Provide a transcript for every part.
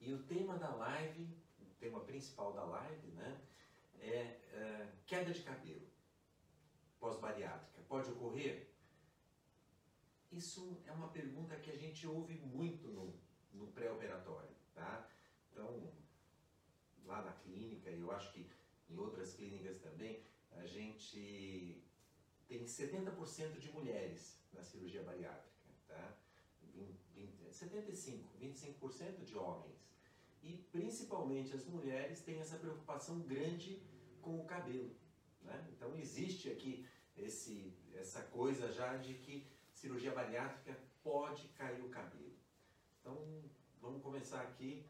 E o tema da live, o tema principal da live, né, é, é queda de cabelo pós-bariátrica. Pode ocorrer? Isso é uma pergunta que a gente ouve muito no, no pré-operatório, tá? Então, lá na clínica, eu acho que em outras clínicas também, a gente tem 70% de mulheres na cirurgia bariátrica, tá? 20, 20, 75, 25% de homens. E principalmente as mulheres têm essa preocupação grande com o cabelo. Né? Então existe aqui esse, essa coisa já de que cirurgia bariátrica pode cair o cabelo. Então vamos começar aqui,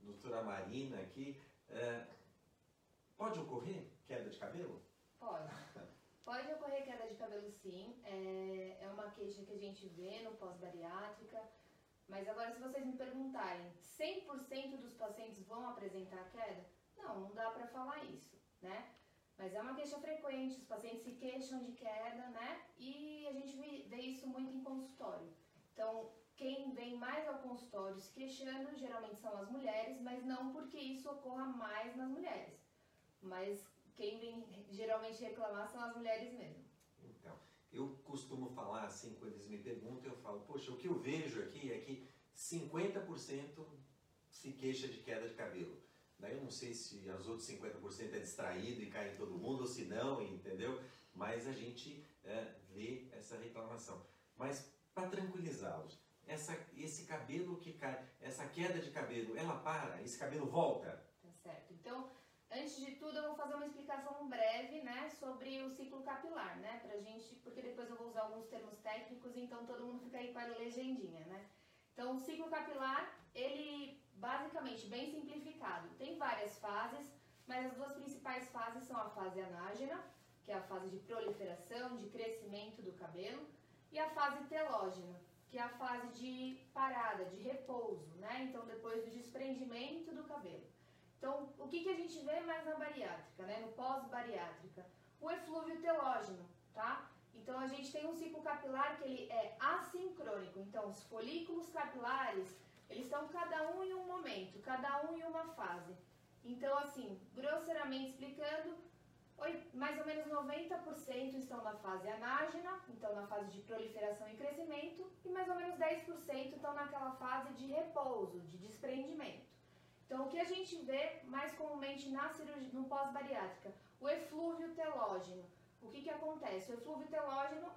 doutora Marina aqui. É, pode ocorrer queda de cabelo? Pode. Pode ocorrer queda de cabelo sim, é, é uma queixa que a gente vê no pós-bariátrica, mas agora se vocês me perguntarem, 100% dos pacientes vão apresentar queda? Não, não dá para falar isso, né? Mas é uma queixa frequente, os pacientes se queixam de queda, né? E a gente vê isso muito em consultório. Então, quem vem mais ao consultório se queixando geralmente são as mulheres, mas não porque isso ocorra mais nas mulheres. Mas quem vem geralmente reclamar são as mulheres mesmo. Eu costumo falar assim, quando eles me perguntam, eu falo, poxa, o que eu vejo aqui é que 50% se queixa de queda de cabelo. Daí eu não sei se as outras 50% é distraído e cai em todo mundo ou se não, entendeu? Mas a gente é, vê essa reclamação. Mas para tranquilizá-los, essa, esse cabelo que cai, essa queda de cabelo, ela para? Esse cabelo volta? Tá certo. Então, antes de tudo, eu vou fazer uma explicação breve, né, sobre o ciclo capilar, né, pra gente, porque depois eu vou usar alguns termos técnicos, então todo mundo fica aí com a legendinha, né. Então, o ciclo capilar, ele basicamente bem simplificado, tem várias fases, mas as duas principais fases são a fase anágena, que é a fase de proliferação, de crescimento do cabelo, e a fase telógena, que é a fase de parada, de repouso, né? Então, depois do desprendimento do cabelo. Então, o que, que a gente vê mais na bariátrica, né? No pós-bariátrica? O eflúvio telógeno, tá? Então a gente tem um ciclo capilar que ele é assincrônico. Então os folículos capilares, eles estão cada um em um momento, cada um em uma fase. Então assim, grosseiramente explicando, mais ou menos 90% estão na fase anágena, então na fase de proliferação e crescimento, e mais ou menos 10% estão naquela fase de repouso, de desprendimento. Então, o que a gente vê mais comumente na cirurgia, no pós-bariátrica? O eflúvio telógeno. O que, que acontece? O eflúvio telógeno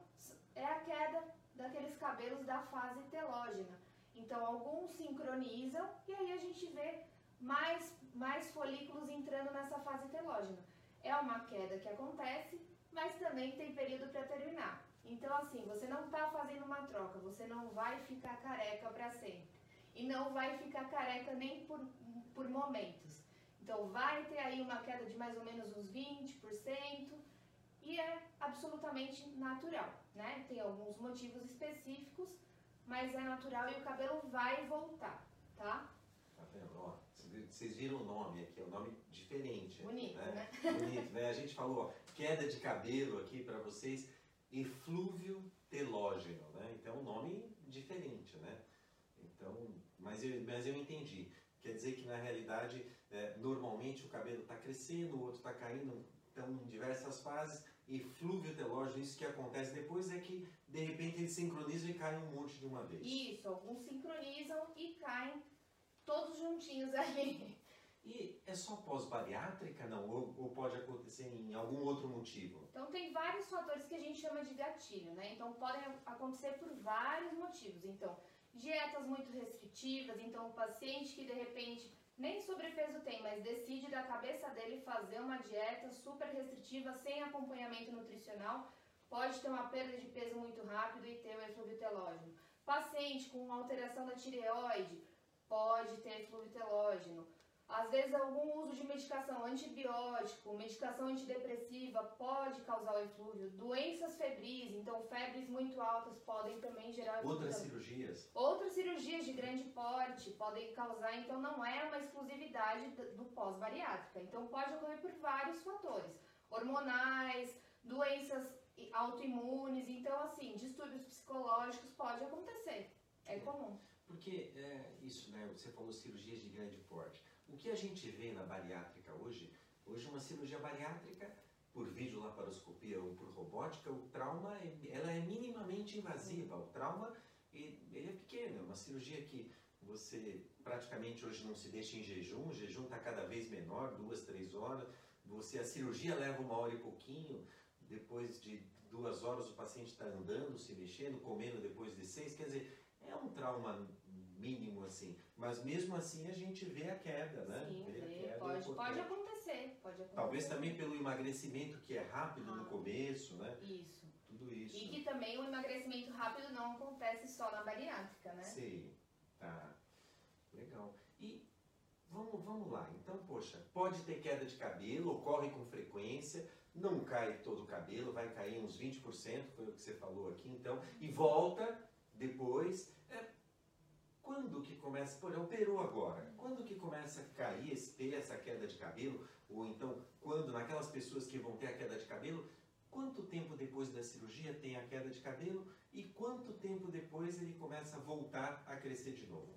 é a queda daqueles cabelos da fase telógena. Então, alguns sincronizam e aí a gente vê mais, mais folículos entrando nessa fase telógena. É uma queda que acontece, mas também tem período para terminar. Então, assim, você não está fazendo uma troca, você não vai ficar careca para sempre. E não vai ficar careca nem por, por momentos. Então, vai ter aí uma queda de mais ou menos uns 20%, e é absolutamente natural, né? Tem alguns motivos específicos, mas é natural e o cabelo vai voltar, tá? Tá vendo? Ó, vocês viram o nome aqui, é um nome diferente. Bonito, né? né? Bonito, né? A gente falou, ó, queda de cabelo aqui para vocês, eflúvio telógeno, né? Então, um nome diferente, né? Então, mas eu, mas eu entendi. Quer dizer que na realidade, é, normalmente o cabelo está crescendo, o outro está caindo, estão em diversas fases, e flúvio telógeno, isso que acontece depois é que de repente eles sincronizam e caem um monte de uma vez. Isso, alguns sincronizam e caem todos juntinhos ali. E é só pós-bariátrica, não? Ou, ou, pode acontecer em algum outro motivo? Então tem vários fatores que a gente chama de gatilho, né? Então podem acontecer por vários motivos. Então, dietas muito restritivas, então o paciente que de repente nem sobrepeso tem, mas decide da cabeça dele fazer uma dieta super restritiva, sem acompanhamento nutricional, pode ter uma perda de peso muito rápido e ter o telógeno. Paciente com alteração da tireoide pode ter telógeno. Às vezes, algum uso de medicação antibiótico, medicação antidepressiva pode causar o eflúvio. Doenças febris, então febres muito altas podem também gerar Outras cirurgias? Outras cirurgias de grande porte podem causar, então não é uma exclusividade do pós-bariátrica. Então pode ocorrer por vários fatores. Hormonais, doenças autoimunes, então assim, distúrbios psicológicos pode acontecer. É comum. Porque é isso, né? Você falou cirurgias de grande porte. O que a gente vê na bariátrica hoje, hoje uma cirurgia bariátrica por videolaparoscopia ou por robótica, o trauma é, ela é minimamente invasiva. O trauma ele é pequeno, é uma cirurgia que você praticamente hoje não se deixa em jejum, o jejum está cada vez menor, duas, três horas. Você a cirurgia leva uma hora e pouquinho. Depois de duas horas o paciente está andando, se mexendo, comendo depois de seis. Quer dizer, é um trauma mínimo assim, mas mesmo assim a gente vê a queda, né? Sim, vê, vê. Queda, pode, pode acontecer, pode acontecer. Talvez também pelo emagrecimento que é rápido ah, no começo, né? Isso. Tudo isso. E que também o emagrecimento rápido não acontece só na bariátrica, né? Sim, tá. Legal. E vamos, vamos lá. Então, poxa, pode ter queda de cabelo, ocorre com frequência, não cai todo o cabelo, vai cair uns 20%, foi o que você falou aqui, então, e volta depois. É, quando que começa, por operou agora, quando que começa a cair, ter essa queda de cabelo, ou então quando naquelas pessoas que vão ter a queda de cabelo, quanto tempo depois da cirurgia tem a queda de cabelo e quanto tempo depois ele começa a voltar a crescer de novo?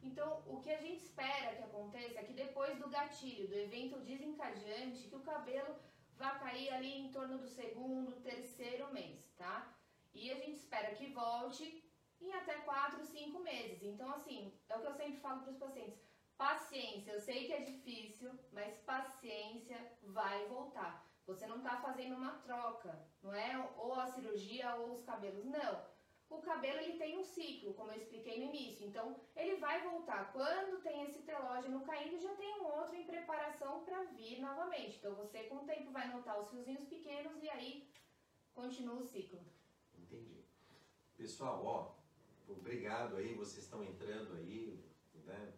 Então, o que a gente espera que aconteça é que depois do gatilho, do evento desencadeante, que o cabelo vá cair ali em torno do segundo, terceiro mês, tá? E a gente espera que volte em até 4, 5 meses. Então, assim, é o que eu sempre falo para os pacientes: paciência. Eu sei que é difícil, mas paciência vai voltar. Você não está fazendo uma troca, não é ou a cirurgia ou os cabelos, não. O cabelo ele tem um ciclo, como eu expliquei no início. Então, ele vai voltar. Quando tem esse telógeno caindo, já tem um outro em preparação para vir novamente. Então, você com o tempo vai notar os fiozinhos pequenos e aí continua o ciclo. Entendi. Pessoal, ó, obrigado aí, vocês estão entrando aí, né,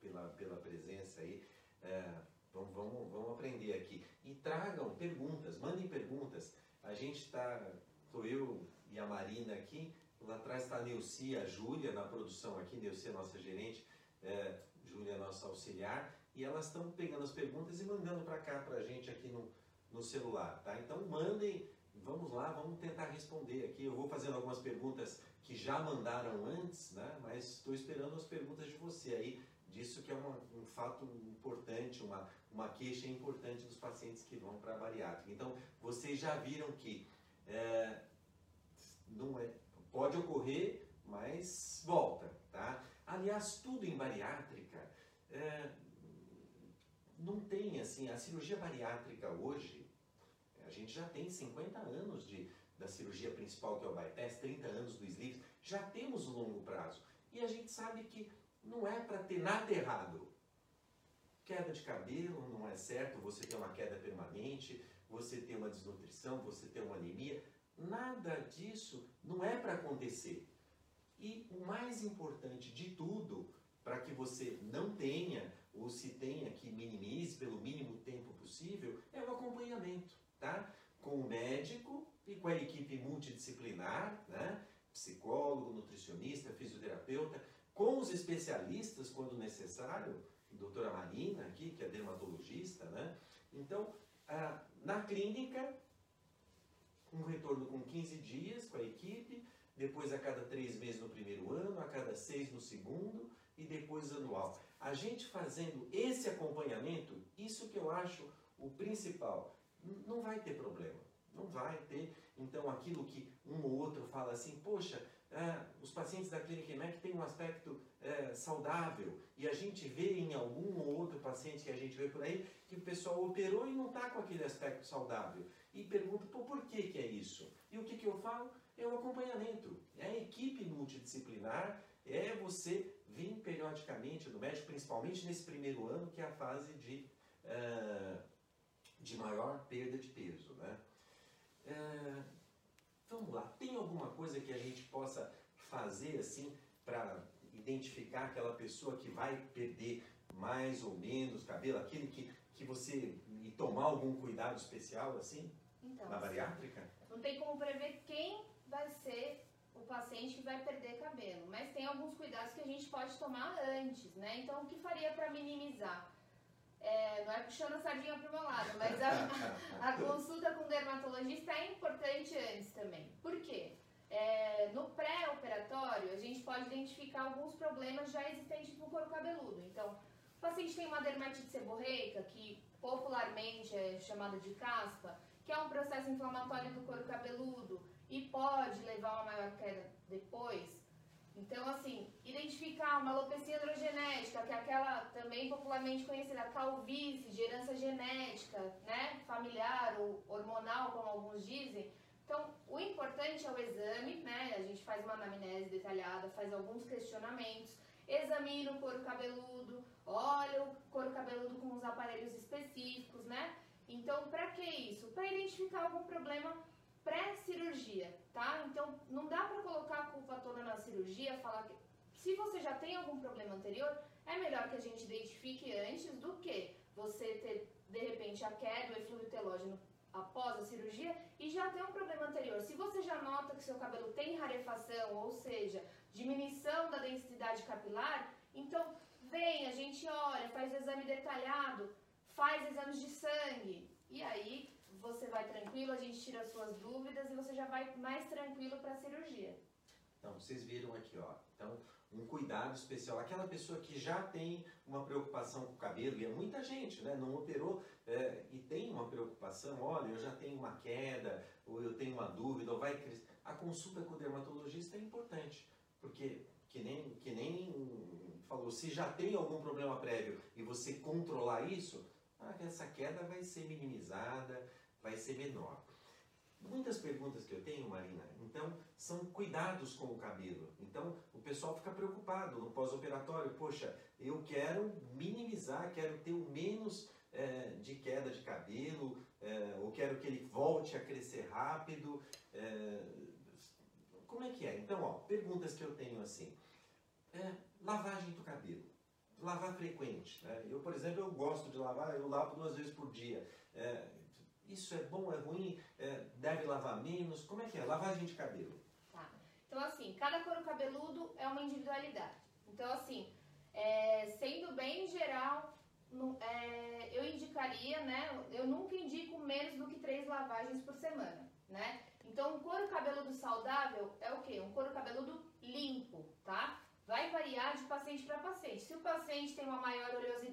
pela, pela presença aí. É, vamos, vamos, vamos aprender aqui. E tragam perguntas, mandem perguntas. A gente está, estou eu e a Marina aqui, lá atrás está a Neuci, a Júlia na produção aqui, Neuci é nossa gerente, é, Júlia é nossa auxiliar, e elas estão pegando as perguntas e mandando para cá para a gente aqui no, no celular, tá? Então mandem, vamos lá, vamos tentar responder aqui. Eu vou fazendo algumas perguntas que já mandaram antes, né? mas estou esperando as perguntas de você aí, disso que é uma, um fato importante, uma, uma queixa importante dos pacientes que vão para a bariátrica. Então, vocês já viram que é, não é, pode ocorrer, mas volta, tá? Aliás, tudo em bariátrica é, não tem assim, a cirurgia bariátrica hoje, a gente já tem 50 anos de da cirurgia principal, que é o bypass, 30 anos do sleeves, já temos o longo prazo. E a gente sabe que não é para ter nada errado. Queda de cabelo não é certo, você ter uma queda permanente, você ter uma desnutrição, você ter uma anemia. Nada disso não é para acontecer. E o mais importante de tudo, para que você não tenha ou se tenha que minimize pelo mínimo tempo possível, é o acompanhamento, tá? Com o médico e com a equipe multidisciplinar, né? psicólogo, nutricionista, fisioterapeuta, com os especialistas quando necessário, doutora Marina aqui, que é dermatologista, né? Então, ah, na clínica, um retorno com 15 dias com a equipe, depois a cada três meses no primeiro ano, a cada seis no segundo e depois anual. A gente fazendo esse acompanhamento, isso que eu acho o principal, não vai ter problema. Não vai ter. Então, aquilo que um ou outro fala assim, poxa, é, os pacientes da clínica EMEC têm um aspecto é, saudável e a gente vê em algum ou outro paciente que a gente vê por aí que o pessoal operou e não está com aquele aspecto saudável. E pergunta, Pô, por que, que é isso? E o que, que eu falo? É o acompanhamento. É a equipe multidisciplinar, é você vir periodicamente no médico, principalmente nesse primeiro ano, que é a fase de, uh, de maior perda de peso. Né? É, vamos lá, tem alguma coisa que a gente possa fazer assim para identificar aquela pessoa que vai perder mais ou menos cabelo, aquele que, que você e tomar algum cuidado especial assim então, na bariátrica? Não tem como prever quem vai ser o paciente que vai perder cabelo, mas tem alguns cuidados que a gente pode tomar antes, né? Então, o que faria para minimizar? É, não é puxando a sardinha para o meu lado, mas a, a, consulta com o dermatologista é importante antes também. Por quê? é, no pré-operatório, a gente pode identificar alguns problemas já existentes no couro cabeludo. Então, o paciente tem uma dermatite seborreica, que popularmente é chamada de caspa, que é um processo inflamatório do couro cabeludo e pode levar a uma maior queda depois. Então, assim, identificar uma alopecia androgenética, que é aquela também popularmente conhecida calvície, de herança genética, né, familiar ou hormonal, como alguns dizem. Então, o importante é o exame, né, a gente faz uma anamnese detalhada, faz alguns questionamentos, examina o couro cabeludo, olha o couro cabeludo com os aparelhos específicos, né? Então, para que isso? Para identificar algum problema pré-cirurgia, tá? Então, não dá para colocar a culpa toda na cirurgia, falar que se você já tem algum problema anterior, é melhor que a gente identifique antes do que você ter, de repente, a queda, o eflúvio telógeno após a cirurgia e já ter um problema anterior. Se você já nota que seu cabelo tem rarefação, ou seja, diminuição da densidade capilar, então vem, a gente olha, faz exame detalhado, faz exames de sangue e aí você vai tranquilo, a gente tira as suas dúvidas e você já vai mais tranquilo para a cirurgia. Então, vocês viram aqui, ó. Então, um cuidado especial. Aquela pessoa que já tem uma preocupação com o cabelo, e é muita gente, né? Não operou é, e tem uma preocupação, olha, eu já tenho uma queda, ou eu tenho uma dúvida, ou vai crescer. A consulta com o dermatologista é importante, porque que nem, que nem falou, se já tem algum problema prévio e você controlar isso, ah, essa queda vai ser minimizada, vai ser menor. Muitas perguntas que eu tenho, Marina, então, são cuidados com o cabelo. Então, o pessoal fica preocupado no pós-operatório. Poxa, eu quero minimizar, quero ter o menos é, de queda de cabelo, é, ou quero que ele volte a crescer rápido. É, como é que é? Então, ó, perguntas que eu tenho assim. É, lavagem do cabelo. Lavar frequente. Né? Eu, por exemplo, eu gosto de lavar, eu lavo duas vezes por dia. É, isso é bom, é ruim? É, deve lavar menos? Como é que é? Lavagem de cabelo. Tá. Então, assim, cada couro cabeludo é uma individualidade. Então, assim, é, sendo bem geral, é, eu indicaria, né? Eu nunca indico menos do que três lavagens por semana, né? Então, um couro cabeludo saudável é o quê? Um couro cabeludo limpo, tá? vai variar de paciente para paciente. Se o paciente tem uma maior oleosidade,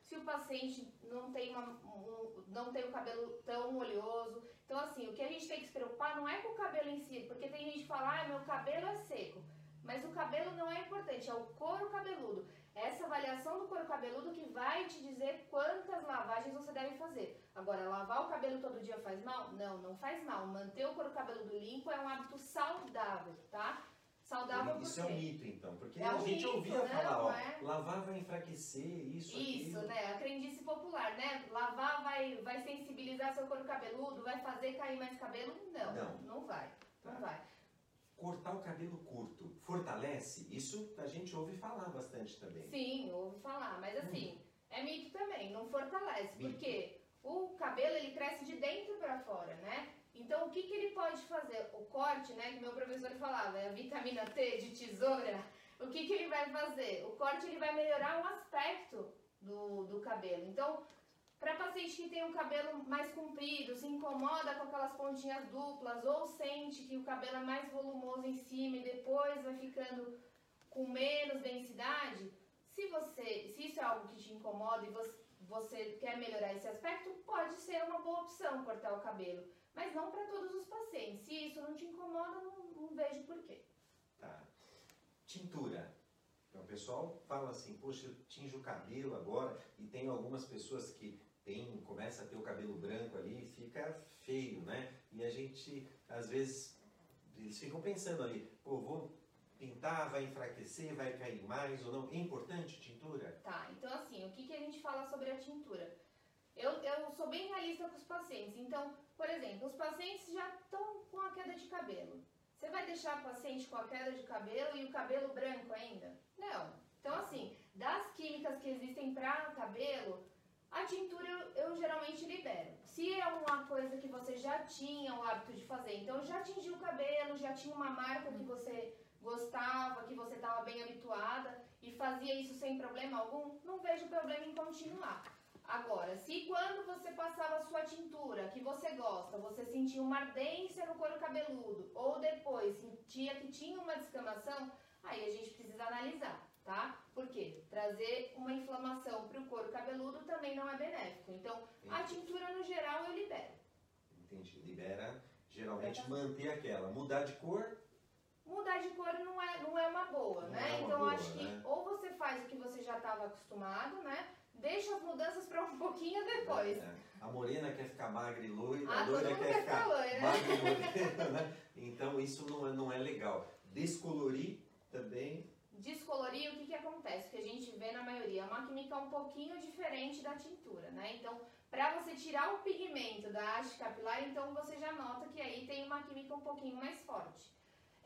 se o paciente não tem, uma, um, não tem o cabelo tão oleoso. Então, assim, o que a gente tem que se preocupar não é com o cabelo em si, porque tem gente que fala, ah, meu cabelo é seco. Mas o cabelo não é importante, é o couro cabeludo. Essa avaliação do couro cabeludo que vai te dizer quantas lavagens você deve fazer. Agora, lavar o cabelo todo dia faz mal? Não, não faz mal. Manter o couro cabeludo limpo é um hábito saudável, tá? Saudável Isso é um mito, então, porque é a gente mito, ouvia né? falar, ó, é? lavar vai enfraquecer, isso, Isso, aquilo. né? A crendice popular, né? Lavar vai, vai sensibilizar seu couro cabeludo, vai fazer cair mais cabelo? Não, não, não vai, tá. não vai. Cortar o cabelo curto fortalece? Isso a gente ouve falar bastante também. Sim, ouve falar, mas assim, hum. é mito também, não fortalece, mito. porque o cabelo ele cresce de dentro para fora, né? Então, o que, que ele pode fazer? O corte, né, que meu professor falava, é a vitamina T de tesoura. O que, que ele vai fazer? O corte ele vai melhorar o aspecto do, do cabelo. Então, para paciente que tem um cabelo mais comprido, se incomoda com aquelas pontinhas duplas ou sente que o cabelo é mais volumoso em cima e depois vai ficando com menos densidade, se você, se isso é algo que te incomoda e você, você quer melhorar esse aspecto, pode ser uma boa opção cortar o cabelo mas não para todos os pacientes. Se isso não te incomoda, não, não vejo porquê. Tá. Tintura. Então, o pessoal fala assim, poxa, eu tinjo o cabelo agora e tem algumas pessoas que tem, começa a ter o cabelo branco ali fica feio, né? E a gente, às vezes, eles ficam pensando ali, pô, vou pintar, vai enfraquecer, vai cair mais ou não. É importante tintura? Tá, então assim, o que, que a gente fala sobre a tintura? Eu, eu sou bem realista com os pacientes, então por exemplo, os pacientes já estão com a queda de cabelo. Você vai deixar o paciente com a queda de cabelo e o cabelo branco ainda? Não. Então, assim, das químicas que existem para cabelo, a tintura eu, eu, geralmente libero. Se é uma coisa que você já tinha o hábito de fazer, então já tingiu o cabelo, já tinha uma marca que você gostava, que você estava bem habituada, e fazia isso sem problema algum, não vejo problema em continuar. Agora, se quando você passava a sua tintura, que você gosta, você sentia uma ardência no couro cabeludo, ou depois sentia que tinha uma descamação, aí a gente precisa analisar, tá? Por quê? Trazer uma inflamação para o couro cabeludo também não é benéfico. Então, a tintura no geral eu libero. Entendi. Libera, geralmente manter aquela. Mudar de cor, mudar de cor não é, não é uma boa, Não né? é uma então boa, acho que né? ou você faz o que você já estava acostumado, né? Deixa as mudanças para um pouquinho depois. É, A morena quer ficar magra e loira, Ah, a loira quer quer ficar loira. magra e morena, né? Então isso não é, não é legal. Descolorir também, Descolorir, o que, que acontece? Que a gente vê na maioria, é uma química um pouquinho diferente da tintura, né? Então, para você tirar o pigmento da haste capilar, então você já nota que aí tem uma química um pouquinho mais forte.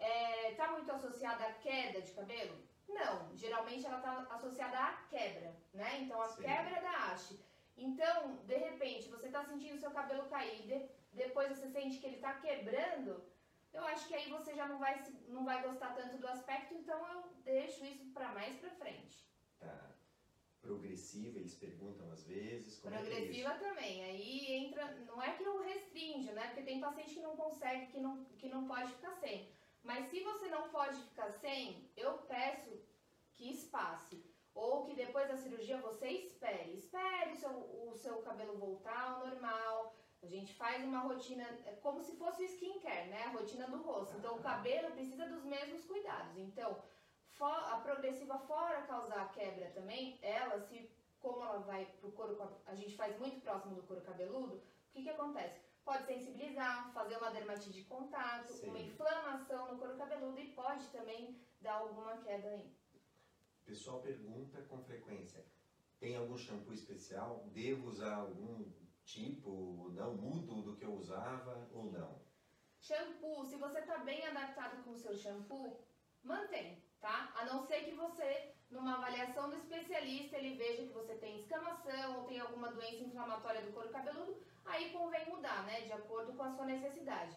É, tá muito associada à queda de cabelo? Não, geralmente ela tá associada à quebra, né? Então, a Sim. quebra da haste. Então, de repente, você tá sentindo seu cabelo cair, de- depois você sente que ele tá quebrando, eu acho que aí você já não vai, não vai gostar tanto do aspecto, então eu deixo isso para mais pra frente. tá progressiva, eles perguntam às vezes, é é? Progressiva também, aí entra, não é que eu restringe, né? Porque tem paciente que não consegue, que não, que não pode ficar sem. Não pode ficar sem, eu peço que espace. Ou que depois da cirurgia você espere. Espere o seu, o seu cabelo voltar ao normal. A gente faz uma rotina, é como se fosse o skincare, né? A rotina do rosto. Então o cabelo precisa dos mesmos cuidados. Então, a progressiva, fora causar quebra também, ela se como ela vai pro couro, a gente faz muito próximo do couro cabeludo, o que que acontece? Pode sensibilizar, fazer uma dermatite de contato, Sim. uma inflamação no couro cabeludo e pode também dar alguma queda aí. O pessoal pergunta com frequência, tem algum shampoo especial? Devo usar algum tipo não? Mudo do que eu usava ou não? Shampoo, se você tá bem adaptado com o seu shampoo, mantém, tá? A não ser que você, numa avaliação do especialista, ele veja que você tem escamação ou tem alguma doença inflamatória do couro cabeludo, aí convém mudar, né? De acordo com a sua necessidade.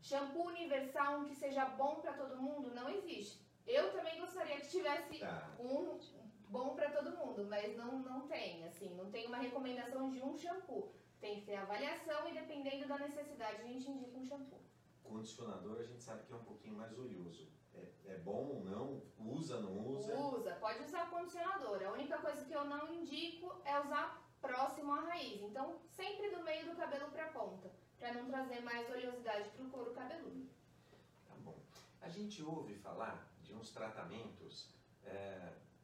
Shampoo universal, um que seja bom para todo mundo, não existe. Eu também gostaria que tivesse Tá, um bom para todo mundo, mas não, não tem, assim, não tem uma recomendação de um shampoo. Tem que ter avaliação e dependendo da necessidade a gente indica um shampoo. condicionador a gente sabe que é um pouquinho mais oleoso. É, é bom ou não? Usa, não usa? Usa, pode usar condicionador. A única coisa que eu não indico é usar próximo à raiz. Então, sempre do meio do cabelo para ponta, para não trazer mais oleosidade para o couro cabeludo. Tá bom. A gente ouve falar de uns tratamentos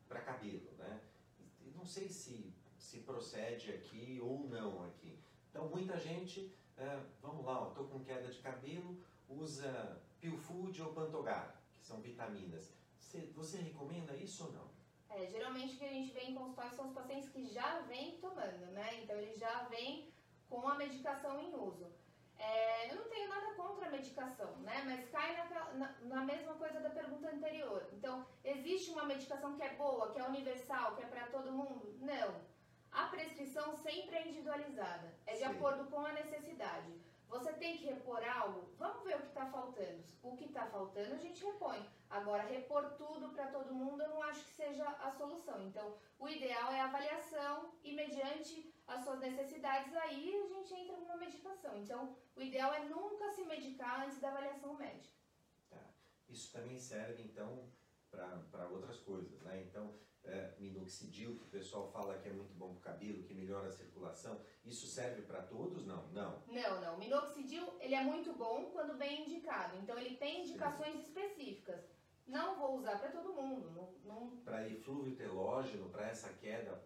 para cabelo, né? Não sei se, se procede aqui ou não aqui. Então, muita gente, é, vamos lá, estou com queda de cabelo, usa Pilfood ou Pantogar, que são vitaminas. Você, você recomenda isso ou não? É, geralmente o que a gente vê em consultório são os pacientes que já vêm tomando, né? Então ele já vem com a medicação em uso. É, eu não tenho nada contra a medicação, né? Mas cai naquela- na, na mesma coisa da pergunta anterior. Então, existe uma medicação que é boa, que é universal, que é para todo mundo? Não. A prescrição sempre é individualizada, é de Sim. acordo com a necessidade. Você tem que repor algo? Vamos ver o que está faltando. O que está faltando a gente repõe. Agora, repor tudo para todo mundo eu não acho que seja a solução. Então, o ideal é a avaliação e, mediante as suas necessidades, aí a gente entra numa medicação. Então, o ideal é nunca se medicar antes da avaliação médica. Tá. Isso também serve, então, para outras coisas, né? Então, é, minoxidil, que o pessoal fala que é muito bom para o cabelo, que melhora a circulação, isso serve para todos? Não, não. Não, não. O minoxidil, ele é muito bom quando bem indicado. Então, ele tem indicações específicas. Não vou usar para todo mundo. Não, não Para eflúvio telógeno, para essa queda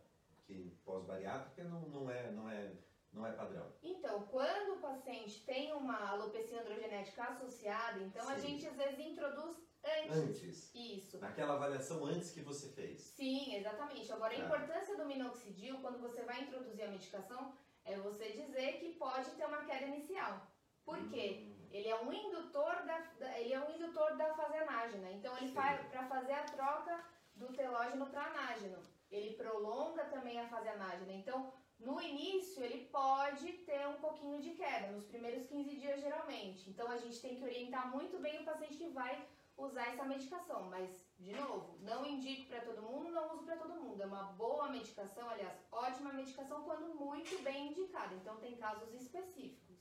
que pós-bariátrica, não, não, é, não, é, não é padrão. Então, quando o paciente tem uma alopecia androgenética associada, então a Sim. gente às vezes introduz antes. Antes, Isso. naquela avaliação antes que você fez. Sim, exatamente. Agora, a Tá. importância do minoxidil, quando você vai introduzir a medicação, é você dizer que pode ter uma queda inicial. Por quê? Hum, Ele é um indutor da, ele é um indutor da fase anágena. Então ele Sim. faz para fazer a troca do telógeno para anágeno. Ele prolonga também a fase anágena. Então, no início ele pode ter um pouquinho de queda nos primeiros 15 dias geralmente. Então a gente tem que orientar muito bem o paciente que vai usar essa medicação. Mas, de novo, não indico para todo mundo, não uso para todo mundo. É uma boa medicação, aliás, ótima medicação quando muito bem indicada. Então, tem casos específicos.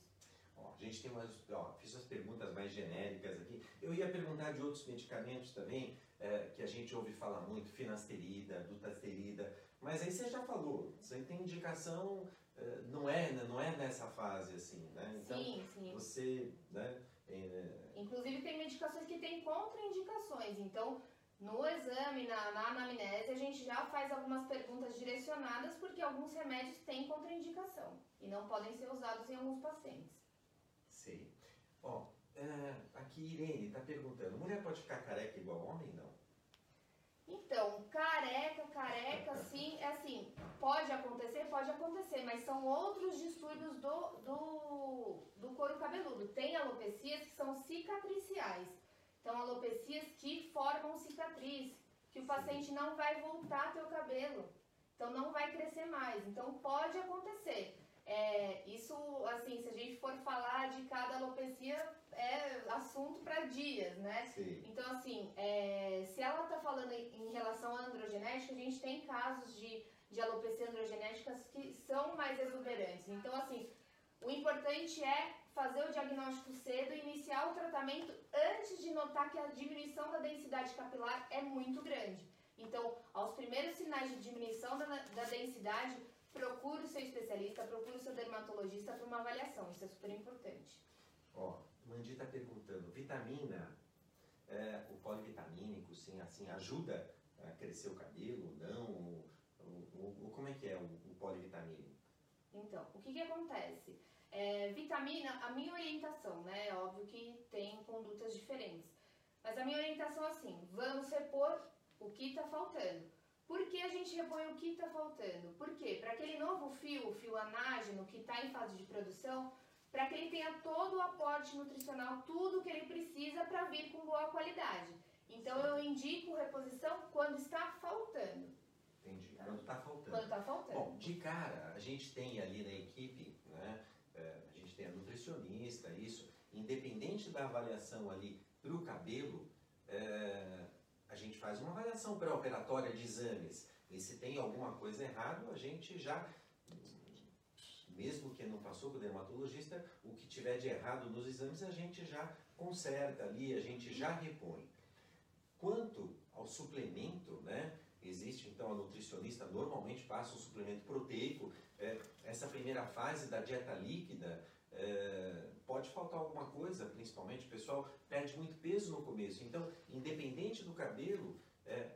Ó, a gente tem umas. Ó, fiz as perguntas mais genéricas aqui. Eu ia perguntar de outros medicamentos também, é, que a gente ouve falar muito, finasterida, dutasterida. Mas aí você já falou, você tem indicação, é, não é, não é nessa fase assim, né? Então, sim, sim. você, né? É... Inclusive tem medicações que têm contraindicações, então no exame, na, na anamnese, a gente já faz algumas perguntas direcionadas porque alguns remédios têm contraindicação e não podem ser usados em alguns pacientes. Sei. Ó, é, aqui Irene está perguntando, mulher pode ficar careca igual homem? Não. Então, careca, careca, sim, é assim, pode acontecer, pode acontecer, mas são outros distúrbios do, do, do couro cabeludo. Tem alopecias que são cicatriciais. Então, alopecias que formam cicatriz, que o paciente não vai voltar a ter o cabelo. Então, não vai crescer mais. Então, pode acontecer. É, isso, assim, se a gente for falar de cada alopecia, é assunto para dias, né? Sim. Então, assim, é, se ela está falando em relação à androgenética, a gente tem casos de, de alopecia androgenéticas que são mais exuberantes. Então, assim, o importante é fazer o diagnóstico cedo e iniciar o tratamento antes de notar que a diminuição da densidade capilar é muito grande. Então, aos primeiros sinais de diminuição da, da densidade, procure o seu especialista, procure o seu dermatologista para uma avaliação. Isso é super importante. Ó, Mandi está perguntando, vitamina, é, o polivitamínico, sim, assim, ajuda a crescer o cabelo, não? O, como é que é o, o polivitamínico? Então, o que, que acontece? É, vitamina, a minha orientação, né? Óbvio que tem condutas diferentes. Mas a minha orientação é assim, vamos repor o que está faltando. Por que a gente repõe o que está faltando? Por quê? Para aquele novo fio, o fio anágeno, que está em fase de produção, para que ele tenha todo o aporte nutricional, tudo que ele precisa para vir com boa qualidade. Então eu indico reposição quando está faltando. Entendi. Tá? Quando está faltando. Quando está faltando. Bom, de cara, a gente tem ali na equipe, né? É, a gente tem a nutricionista, isso. Independente da avaliação ali para o cabelo, é, a gente faz uma avaliação pré-operatória de exames. E se tem alguma coisa errada, a gente já, mesmo que não passou com o dermatologista, o que tiver de errado nos exames, a gente já conserta ali, a gente já repõe. Quanto ao suplemento, né? Existe então a nutricionista normalmente passa um suplemento proteico. É, essa primeira fase da dieta líquida é, pode faltar alguma coisa, principalmente o pessoal perde muito peso no começo. Então, independente do cabelo, é,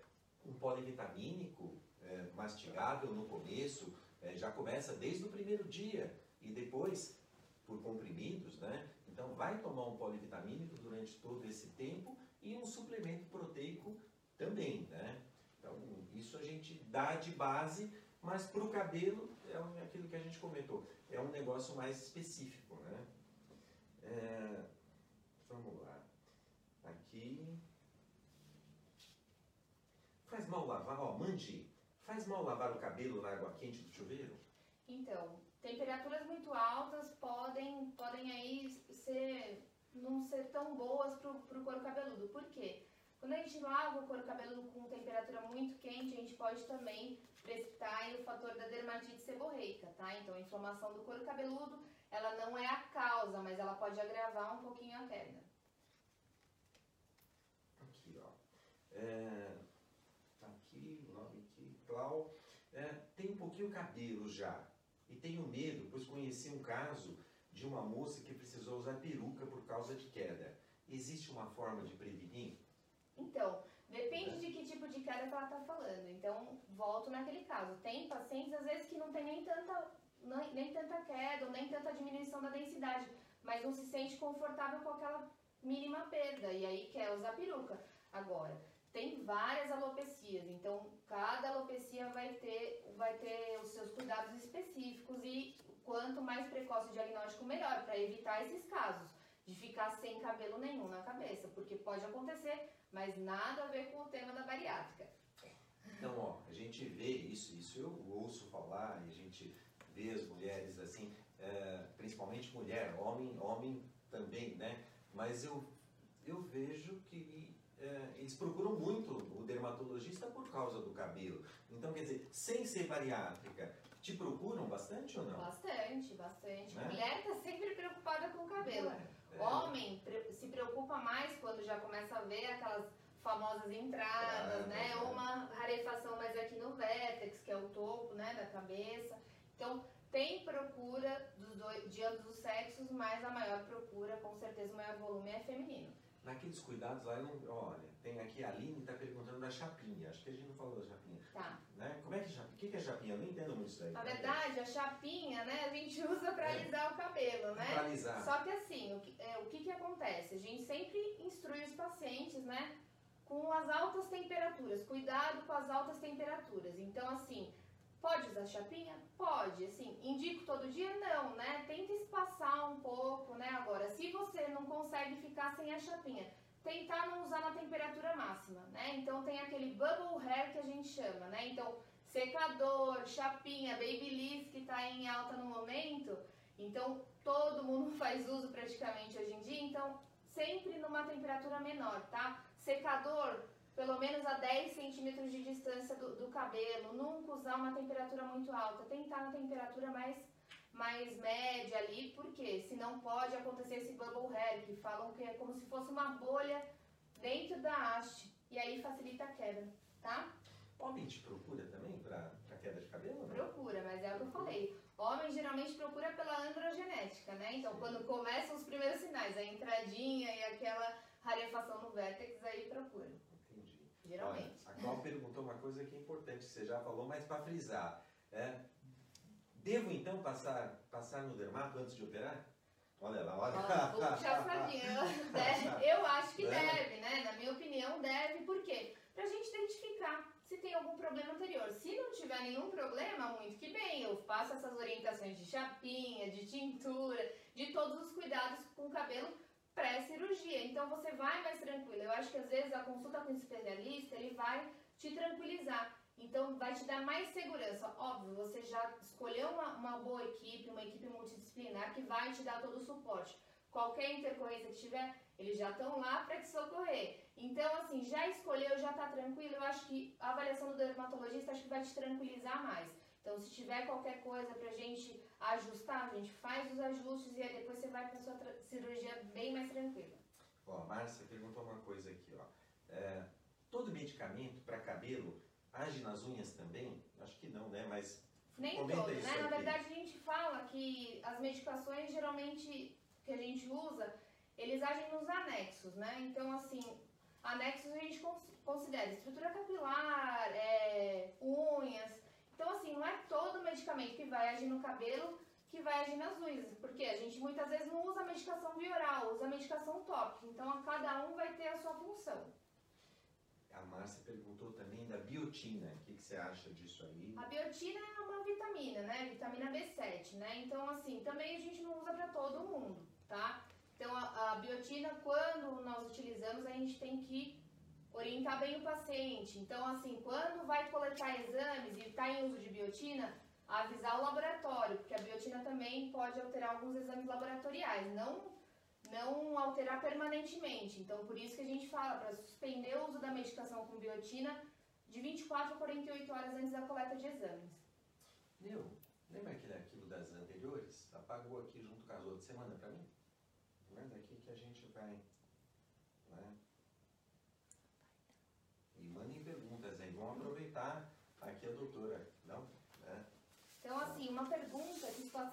um polivitamínico é, mastigável no começo é, já começa desde o primeiro dia e depois por comprimidos, né? Então, vai tomar um polivitamínico durante todo esse tempo e um suplemento proteico também, né? Então, isso a gente dá de base, mas para o cabelo é aquilo que a gente comentou, é um negócio mais específico, né? É, vamos lá. Aqui. Faz mal lavar, ó, Mandi, faz mal lavar o cabelo na água quente do chuveiro? Então, temperaturas muito altas podem, podem aí ser, não ser tão boas para o couro cabeludo. Por quê? Quando a gente lava o couro cabeludo com temperatura muito quente, a gente pode também precipitar o fator da dermatite seborreica, tá? Então, a inflamação do couro cabeludo, ela não é a causa, mas ela pode agravar um pouquinho a queda. Aqui, ó. É, aqui, o nome aqui, Clau. É, tem um pouquinho cabelo já. E tenho medo, pois conheci um caso de uma moça que precisou usar peruca por causa de queda. Existe uma forma de prevenir? Então, depende de que tipo de queda que ela está falando. Então, volto naquele caso. Tem pacientes, às vezes, que não tem nem tanta, nem tanta queda ou nem tanta diminuição da densidade, mas não se sente confortável com aquela mínima perda e aí quer usar peruca. Agora, tem várias alopecias, então cada alopecia vai ter, vai ter os seus cuidados específicos e quanto mais precoce o diagnóstico, melhor, para evitar esses casos de ficar sem cabelo nenhum na cabeça, porque pode acontecer mas nada a ver com o tema da bariátrica. Então, ó, a gente vê isso, isso eu ouço falar, e a gente vê as mulheres assim, é, principalmente mulher, homem, homem também, né? Mas eu, eu vejo que é, eles procuram muito o dermatologista por causa do cabelo. Então, quer dizer, sem ser bariátrica, te procuram bastante ou não? Bastante, bastante. Né? Mulher está sempre preocupada com o cabelo. É, Homem pre- se preocupa mais quando já começa a ver aquelas famosas entradas, Entradas, né? né? Ou uma rarefação mais aqui no vértex, que é o topo, né, da cabeça. Então, tem procura dos dois, de ambos os sexos, mas a maior procura, com certeza, o maior volume é feminino. Naqueles cuidados lá, eu não, olha, tem aqui a Aline está perguntando da chapinha. Acho que a gente não falou da chapinha. Tá. Né? Como é que é chapinha? O que que é chapinha? Eu não entendo muito isso aí. Na verdade, a chapinha, né, a gente usa para É. alisar o cabelo, né? Pra alisar. Só que assim, o que, é, o que que acontece? A gente sempre instrui os pacientes, né, com as altas temperaturas, cuidado com as altas temperaturas. Então, assim, pode usar chapinha? Pode. Assim, indico todo dia? Não, né? Tenta espaçar um pouco, né? Agora, se você não consegue ficar sem a chapinha, tentar não usar na temperatura máxima, né? Então, tem aquele bubble hair que a gente chama, né? Então, secador, chapinha, babyliss que tá em alta no momento, então todo mundo faz uso praticamente hoje em dia, então sempre numa temperatura menor, tá? Secador, pelo menos a 10 centímetros de distância do, do cabelo, nunca usar uma temperatura muito alta, tentar na temperatura mais, mais média ali, porque senão pode acontecer esse bubble hair, que falam que é como se fosse uma bolha dentro da haste, e aí facilita a queda, tá? Homem te procura também para queda de cabelo? não? Procura, mas é o que eu falei. Homem geralmente procura pela androgenética, né? Então, quando começam os primeiros sinais, a entradinha e aquela rarefação no vértex, aí procura. Geralmente. Olha, a Clau perguntou uma coisa que é importante, que você já falou, mas para frisar. É, devo então passar, passar no dermato antes de operar? Olha lá, olha. Ó, vou puxar a sardinha. Deve- Eu acho que Deve. deve, né? Na minha opinião, deve. Por quê? Pra gente identificar se tem algum problema anterior. Se não tiver nenhum problema, muito que bem. Eu faço essas orientações de chapinha, de tintura, de todos os cuidados com o cabelo pré-cirurgia. Então você vai mais tranquilo. Eu acho que às vezes a consulta com o especialista, ele vai te tranquilizar. Então vai te dar mais segurança. Óbvio, você já escolheu uma, uma boa equipe, uma equipe multidisciplinar que vai te dar todo o suporte. Qualquer intercorrência que tiver, eles já estão lá para te socorrer. Então, assim, já escolheu, já tá tranquilo. Eu acho que a avaliação do dermatologista acho que vai te tranquilizar mais. Então, se tiver qualquer coisa pra gente ajustar, a gente faz os ajustes e aí depois você vai pra sua cirurgia bem mais tranquila. Ó, a Márcia perguntou uma coisa aqui, ó. É, todo medicamento para cabelo age nas unhas também? Acho que não, né? Mas Nem Comenta todo, né? Na verdade, a gente fala que as medicações geralmente que a gente usa, eles agem nos anexos, né? Então, assim, anexos a gente cons- considera estrutura capilar, é, unhas. Então, assim, não é todo medicamento que vai agir no cabelo que vai agir nas unhas, porque a gente muitas vezes não usa medicação via oral, usa medicação tópica. Então, a cada um vai ter a sua função. a Márcia perguntou também da biotina. O que, que você acha disso aí? A biotina é uma vitamina, né? Vitamina B7, né? Então, assim, também a gente não usa para todo mundo, tá? Então, a, a biotina, quando nós utilizamos, a gente tem que orientar bem o paciente. Então, assim, quando vai coletar exames e está em uso de biotina, avisar o laboratório, porque a biotina também pode alterar alguns exames laboratoriais, não não alterar permanentemente. Então, por isso que a gente fala para suspender o uso da medicação com biotina de 24 a 48 horas antes da coleta de exames. Meu, lembra aquele arquivo das anteriores? Apagou aqui junto com as outras. Você manda pra mim? Manda aqui que a gente vai. Né? E mandem perguntas aí. Vamos aproveitar aqui a doutora. Não? Né? Então, assim, uma pergunta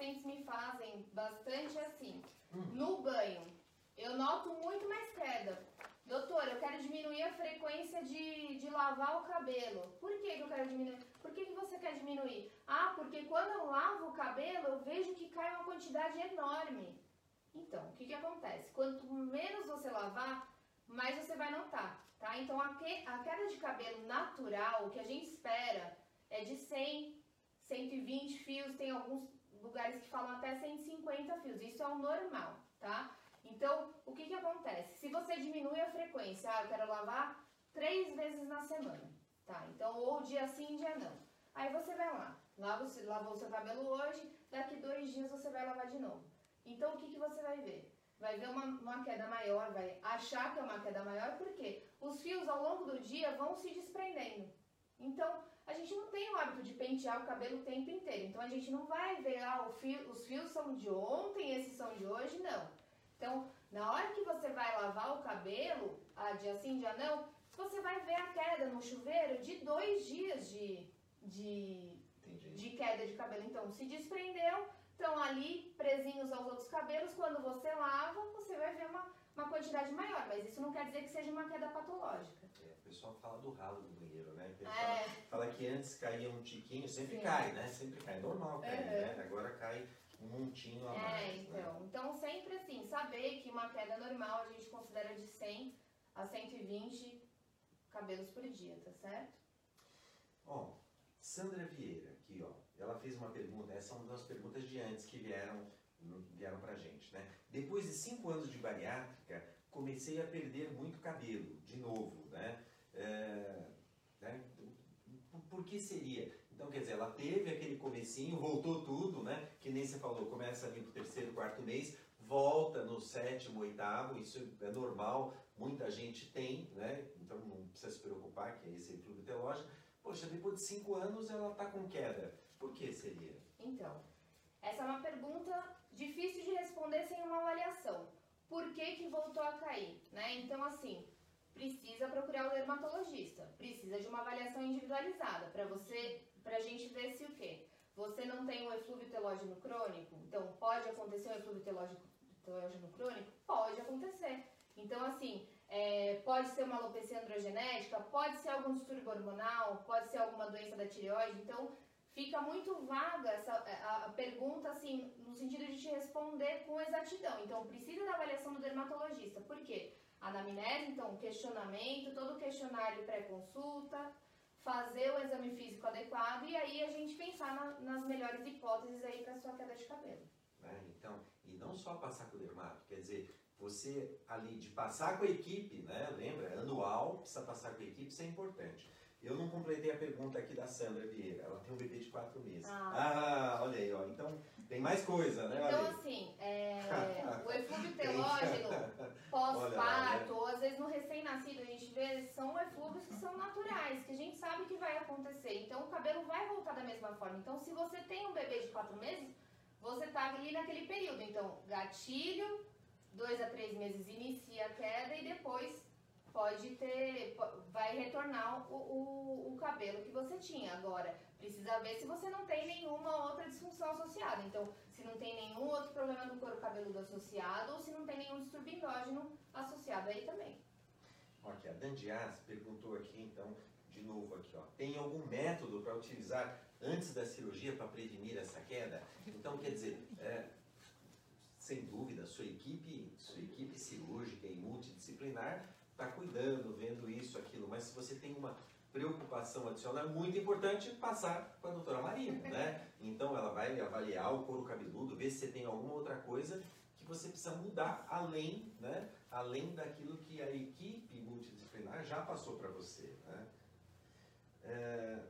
pacientes me fazem bastante assim: no banho, eu noto muito mais queda. Doutor, eu quero diminuir a frequência de, de lavar o cabelo. Por que, que eu quero diminuir? Por que, que você quer diminuir? Ah, porque quando eu lavo o cabelo, eu vejo que cai uma quantidade enorme. Então, o que, que acontece? Quanto menos você lavar, mais você vai notar, tá? Então, a, que, a queda de cabelo natural, que a gente espera, é de 100, 120 fios, tem alguns lugares que falam até 150 fios. Isso é o normal, tá? Então, o que que acontece? Se você diminui a frequência, ah, eu quero lavar três vezes na semana, tá? Então, ou dia sim, dia não. Aí você vai lá, lava, lavou seu cabelo hoje, daqui dois dias você vai lavar de novo. Então, o que que você vai ver? vai ver uma, uma queda maior, vai achar que é uma queda maior, porque os fios ao longo do dia vão se desprendendo. Então, a gente não tem o hábito de pentear o cabelo o tempo inteiro. Então, a gente não vai ver, ah, fio, os fios são de ontem, esses são de hoje, não. Então, na hora que você vai lavar o cabelo, ah, dia sim, dia não, você vai ver a queda no chuveiro de dois dias de, de, de queda de cabelo. Então, se desprendeu, estão ali presinhos aos outros cabelos. Quando você lava, você vai ver uma, uma quantidade maior. Mas isso não quer dizer que seja uma queda patológica. É, o pessoal fala do ralo do banheiro, né? É. Fala, que antes caía um tiquinho, sempre Sim. cai, né? Sempre cai. Normal cair, uhum. né? Agora cai um montinho a é, mais. É, então. Né? Então, sempre assim, saber que uma queda normal a gente considera de 100 a 120 cabelos por dia, tá certo? Ó, Sandra Vieira, aqui, ó. Ela fez uma pergunta, essa é uma das perguntas de antes que vieram, vieram pra gente, né? Depois de cinco anos de bariátrica, comecei a perder muito cabelo, de novo, né? É, né? Por que seria? Então, quer dizer, ela teve aquele comecinho, voltou tudo, né? Que nem você falou, começa ali no terceiro, quarto mês, volta no sétimo, oitavo, isso é normal, muita gente tem, né? Então não precisa se preocupar, que é esse clube telógico. Poxa, depois de cinco anos ela está com queda. Por que seria? Então, essa é uma pergunta difícil de responder sem uma avaliação. Por que, que voltou a cair? Né? Então, assim, precisa procurar o dermatologista, precisa de uma avaliação individualizada para você, para a gente ver se o quê? Você não tem um eflúvio telógeno crônico? Então, pode acontecer um eflúvio telógeno, crônico? Pode acontecer. Então, assim, é, pode ser uma alopecia androgenética, pode ser algum distúrbio hormonal, pode ser alguma doença da tireoide. Então, fica muito vaga essa, a, a, pergunta, assim, no sentido de te responder com exatidão. Então, precisa da avaliação do dermatologista. Por quê? Anamnese, então, questionamento, todo o questionário pré-consulta, fazer o exame físico adequado e aí a gente pensar na, nas melhores hipóteses aí para sua queda de cabelo. É, então, e não só passar com o dermato, quer dizer, você ali de passar com a equipe, né? Lembra? Anual, precisa passar com a equipe, isso é importante. Eu não completei a pergunta aqui da Sandra Vieira. Ela tem um bebê de quatro meses. Ah, ah olha aí, ó. Então tem mais coisa, né? Então, assim, é, o eflúvio telógeno pós-parto, ou às vezes no recém-nascido, a gente vê, são eflúvios que são naturais, que a gente sabe que vai acontecer. Então o cabelo vai voltar da mesma forma. Então, se você tem um bebê de quatro meses, você tá ali naquele período. Então, gatilho, dois a três meses inicia a queda e depois pode ter, vai retornar o, o, o, cabelo que você tinha. Agora, precisa ver se você não tem nenhuma outra disfunção associada. Então, se não tem nenhum outro problema do couro cabeludo associado ou se não tem nenhum distúrbio endógeno associado aí também. Ok, a Dandias perguntou aqui, então, de novo aqui, ó. Tem algum método para utilizar antes da cirurgia para prevenir essa queda? Então, quer dizer, é, sem dúvida, sua equipe, sua equipe cirúrgica e multidisciplinar está cuidando, vendo isso, aquilo, mas se você tem uma preocupação adicional, é muito importante passar com a doutora Marina, né? Então ela vai avaliar o couro cabeludo, ver se você tem alguma outra coisa que você precisa mudar além, né? Além daquilo que a equipe multidisciplinar já passou para você, né? É...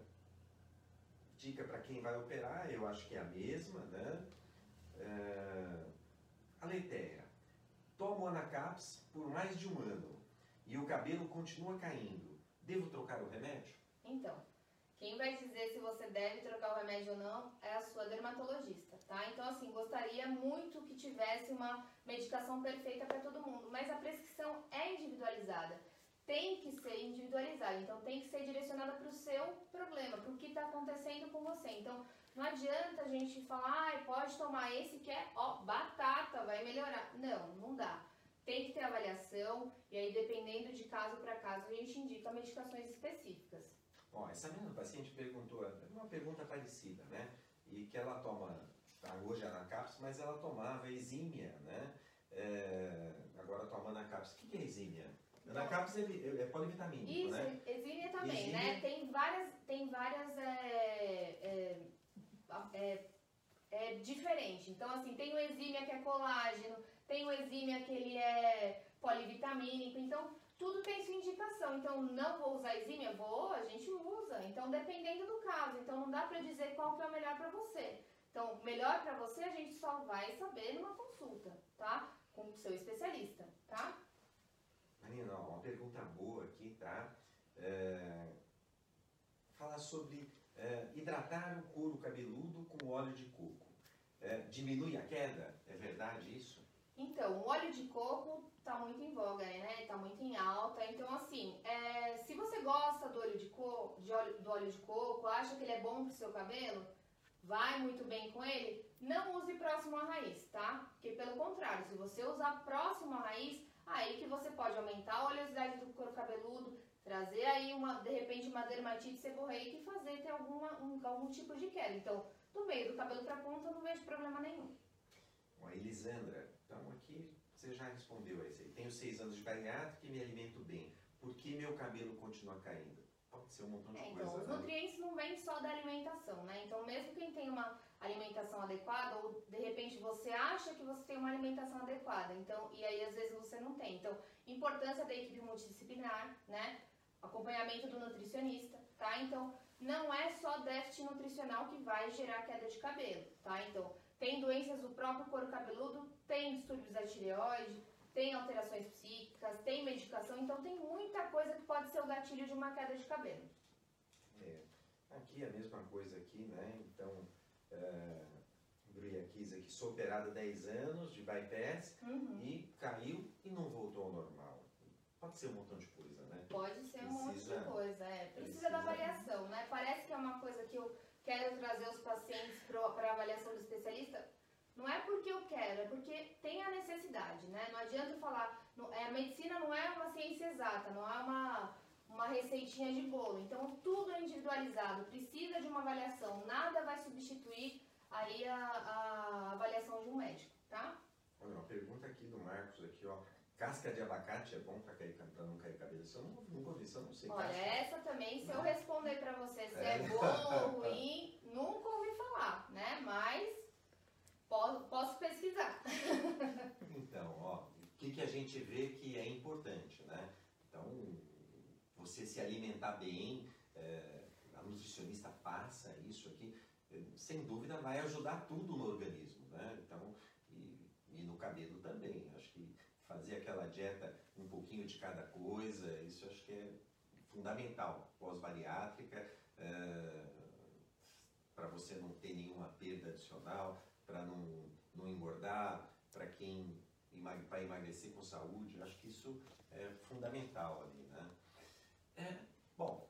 Dica para quem vai operar, eu acho que é a mesma, né? É... Aletheia. Tomo Anacaps por mais de um ano e o cabelo continua caindo. Devo trocar o remédio? Então, quem vai dizer se você deve trocar o remédio ou não é a sua dermatologista, tá? Então, assim, gostaria muito que tivesse uma medicação perfeita para todo mundo, mas a prescrição é individualizada. Tem que ser individualizada, então tem que ser direcionada para o seu problema, para o que está acontecendo com você. Então, não adianta a gente falar, ah, pode tomar esse que é, ó, batata, vai melhorar. Não, não dá. Tem que ter avaliação e aí, dependendo de caso para caso, a gente indica medicações específicas. Bom, essa mesma paciente perguntou, é uma pergunta parecida, né? E que ela toma, hoje é na cápsula, mas ela tomava exímia, né? É, agora tomando a cápsula. O que é exímia? Na cápsula é, é polivitamínico, Isso, né? exímia também, né? exímia... né? Tem várias, tem várias é, é é, é diferente. Então, assim, tem o exímia que é colágeno, tem o exímia que ele é polivitamínico, então tudo tem sua indicação. Então, não vou usar exímia? Vou, a gente usa. Então, dependendo do caso. Então, não dá pra dizer qual que é o melhor para você. Então, melhor para você a gente só vai saber numa consulta, tá? com o seu especialista, tá? Marina, uma pergunta boa aqui, tá? É, falar sobre é, hidratar o couro cabeludo com óleo de coco. É, diminui a queda? É verdade isso? Então, o óleo de coco tá muito em voga, né? Tá muito em alta. Então, assim, é, se você gosta do óleo de, co de óleo, do óleo de coco, acha que ele é bom pro seu cabelo, vai muito bem com ele, não use próximo à raiz, tá? Porque pelo contrário, se você usar próximo à raiz, aí que você pode aumentar a oleosidade do couro cabeludo, trazer aí uma, de repente, uma dermatite seborreica e fazer ter alguma, um, algum tipo de queda. Então, do meio do cabelo pra ponta, eu não vejo problema nenhum. Bom, Elisandra, então aqui você já respondeu a isso aí. Tenho seis anos de bariátrica e me alimento bem. Por que meu cabelo continua caindo? Pode ser um montão de é, coisa. Então, os né? nutrientes não vêm só da alimentação, né? Então, mesmo quem tem uma alimentação adequada, ou de repente você acha que você tem uma alimentação adequada, então, e aí às vezes você não tem. Então, importância da equipe multidisciplinar, né? Acompanhamento do nutricionista, tá? Então, não é só déficit nutricional que vai gerar queda de cabelo, tá? Então, tem doenças do próprio couro cabeludo, tem distúrbios da tireoide, tem alterações psíquicas, tem medicação, então tem muita coisa que pode ser o gatilho de uma queda de cabelo. É, aqui a mesma coisa aqui, né? Então, é, Bruia quis aqui, sou operada há 10 anos de bypass Uhum. e caiu e não voltou ao normal. Pode ser um montão de coisa, né? Pode ser um monte Precisa- de coisa, é. Precisa, precisa- da avaliação, né? Que eu quero trazer os pacientes para avaliação do especialista. Não é porque eu quero, é porque tem a necessidade, né? Não adianta eu falar, não- é, a medicina não é uma ciência exata, não é uma, uma receitinha de bolo. Então tudo é individualizado, precisa de uma avaliação, nada vai substituir aí a, a avaliação de um médico, tá? Olha, uma pergunta aqui do Marcos aqui, ó. Casca de abacate é bom para cair, pra não cair cabelo? Isso eu não, nunca ouvi, isso eu não sei. Olha, Casca. essa também, se eu responder pra você se É. é, bom ou ruim, nunca ouvi falar, né? Mas posso, posso pesquisar. Então, ó, o que, que a gente vê que é importante, né? Então, você se alimentar bem, é, a nutricionista passa isso aqui, é, sem dúvida vai ajudar tudo no organismo, né? Então, e, e no cabelo também. Fazer aquela dieta um pouquinho de cada coisa, isso acho que é fundamental, pós-bariátrica, para você não ter nenhuma perda adicional, para não, não engordar, para quem para emagrecer com saúde, acho que isso é fundamental ali, né? É, bom,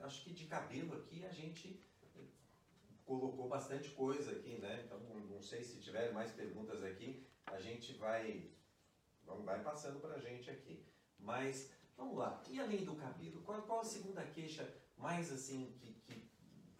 acho que de cabelo aqui a gente colocou bastante coisa aqui, né? Então não sei se tiver mais perguntas aqui, a gente vai vamos- vai passando para a gente aqui. Mas vamos lá. E além do cabelo, qual, qual a segunda queixa mais assim que, que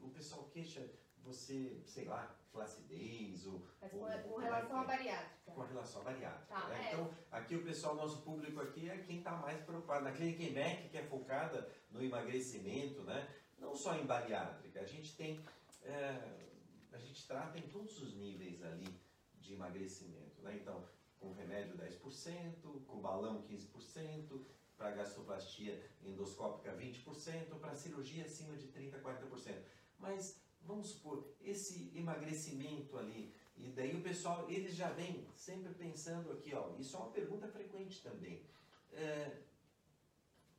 o pessoal queixa você, sei lá, flacidez ou Mas ou- com, com como é relação à é? bariátrica. com relação à bariátrica. Tá, né? é. Então, aqui o pessoal, nosso público aqui é quem está mais preocupado. Na Clínica IMEC, que é focada no emagrecimento, né? não só em bariátrica, a gente tem, é, a gente trata em todos os níveis ali de emagrecimento. Né? Então, com remédio 10%, com balão 15%, para gastroplastia endoscópica 20%, para cirurgia acima de 30%, 40%. Mas vamos supor, esse emagrecimento ali, e daí o pessoal, eles já vem sempre pensando aqui, ó, isso é uma pergunta frequente também. É,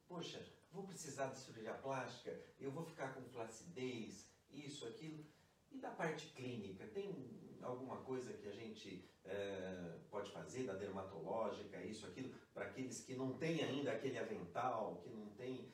poxa, vou precisar de cirurgia plástica, eu vou ficar com flacidez, isso, aquilo. E da parte clínica, tem alguma coisa que a gente é, pode fazer da dermatológica, isso, aquilo, para aqueles que não têm ainda aquele avental, que não tem.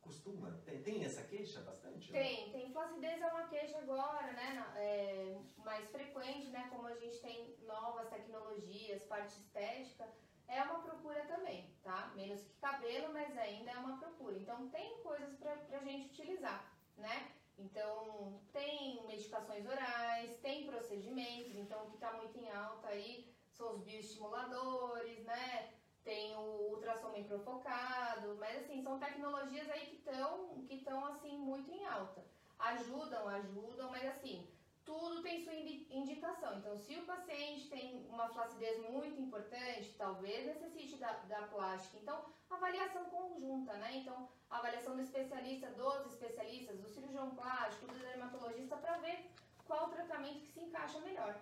Costuma, tem, tem essa queixa bastante? né? Tem, tem. Flacidez é uma queixa agora, né? é, mais frequente, né? Como a gente tem novas tecnologias, parte estética, é uma procura também, tá? Menos que cabelo, mas ainda é uma procura. Então tem coisas pra, pra gente utilizar, né? Então tem medicações orais, tem procedimentos, então o que tá muito em alta aí são os bioestimuladores, né? Tem o ultrassom microfocado, mas assim, são tecnologias aí que estão que estão assim muito em alta. Ajudam, ajudam, mas assim, tudo tem sua indi- indicação. Então, se o paciente tem uma flacidez muito importante, talvez necessite da, da plástica. Então, avaliação conjunta, né? Então, avaliação do especialista, dos especialistas, do cirurgião plástico, do dermatologista, para ver qual tratamento que se encaixa melhor.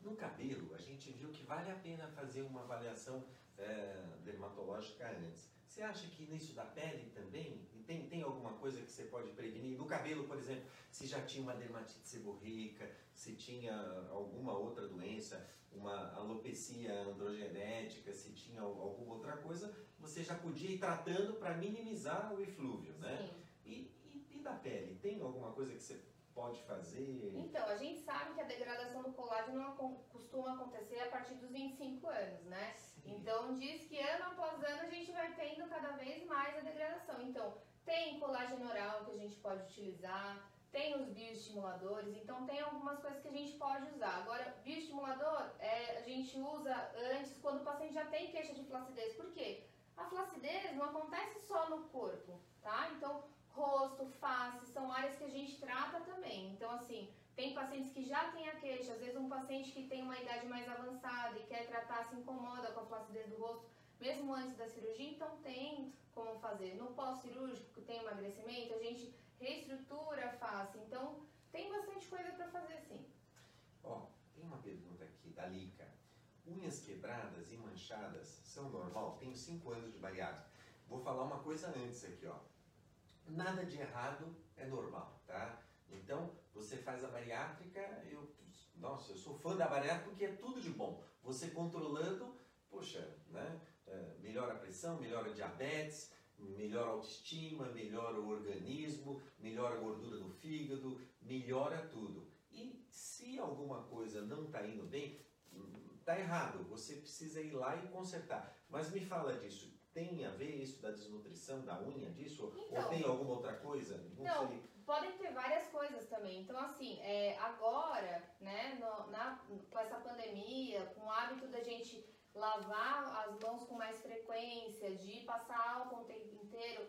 No cabelo, a gente viu que vale a pena fazer uma avaliação é, dermatológica antes. Você acha que nisso da pele também tem, tem alguma coisa que você pode prevenir? No cabelo, por exemplo, se já tinha uma dermatite seborreica, se tinha alguma outra doença, uma alopecia androgenética, se tinha alguma outra coisa, você já podia ir tratando para minimizar o eflúvio, né? E, e, e da pele, tem alguma coisa que você pode fazer? Então, a gente sabe que a degradação do colágeno costuma acontecer a partir dos 25 anos, né? Então, diz que ano após ano a gente vai tendo cada vez mais a degradação. Então, tem colágeno oral que a gente pode utilizar, tem os bioestimuladores, então tem algumas coisas que a gente pode usar. Agora, bioestimulador é, a gente usa antes quando o paciente já tem queixa de flacidez. Por quê? A flacidez não acontece só no corpo, tá? Então, rosto, face, são áreas que a gente trata também. Então, assim, tem pacientes que já têm a queixa, às vezes um paciente que tem uma idade mais avançada e quer tratar, se incomoda com a flacidez do rosto, mesmo antes da cirurgia, então tem como fazer. No pós-cirúrgico, que tem emagrecimento, a gente reestrutura a face. Então, tem bastante coisa para fazer sim. Ó, oh, tem uma pergunta aqui da Lica. Unhas quebradas e manchadas são normal? Tenho 5 anos de bariátrica. Vou falar uma coisa antes aqui, ó nada de errado é normal, tá? Então, você faz a bariátrica, eu, nossa, eu sou fã da bariátrica porque é tudo de bom. Você controlando, poxa, né? É, melhora a pressão, melhora a diabetes, melhora a autoestima, melhora o organismo, melhora a gordura do fígado, melhora tudo. E se alguma coisa não está indo bem, está errado. Você precisa ir lá e consertar. Mas me fala disso. Tem a ver isso da desnutrição da unha disso? Então, Ou tem alguma outra coisa? Não, não sei. Podem ter várias coisas também. Então, assim, é, agora, né, no, na, com essa pandemia, com o hábito da gente lavar as mãos com mais frequência, de passar álcool o tempo inteiro,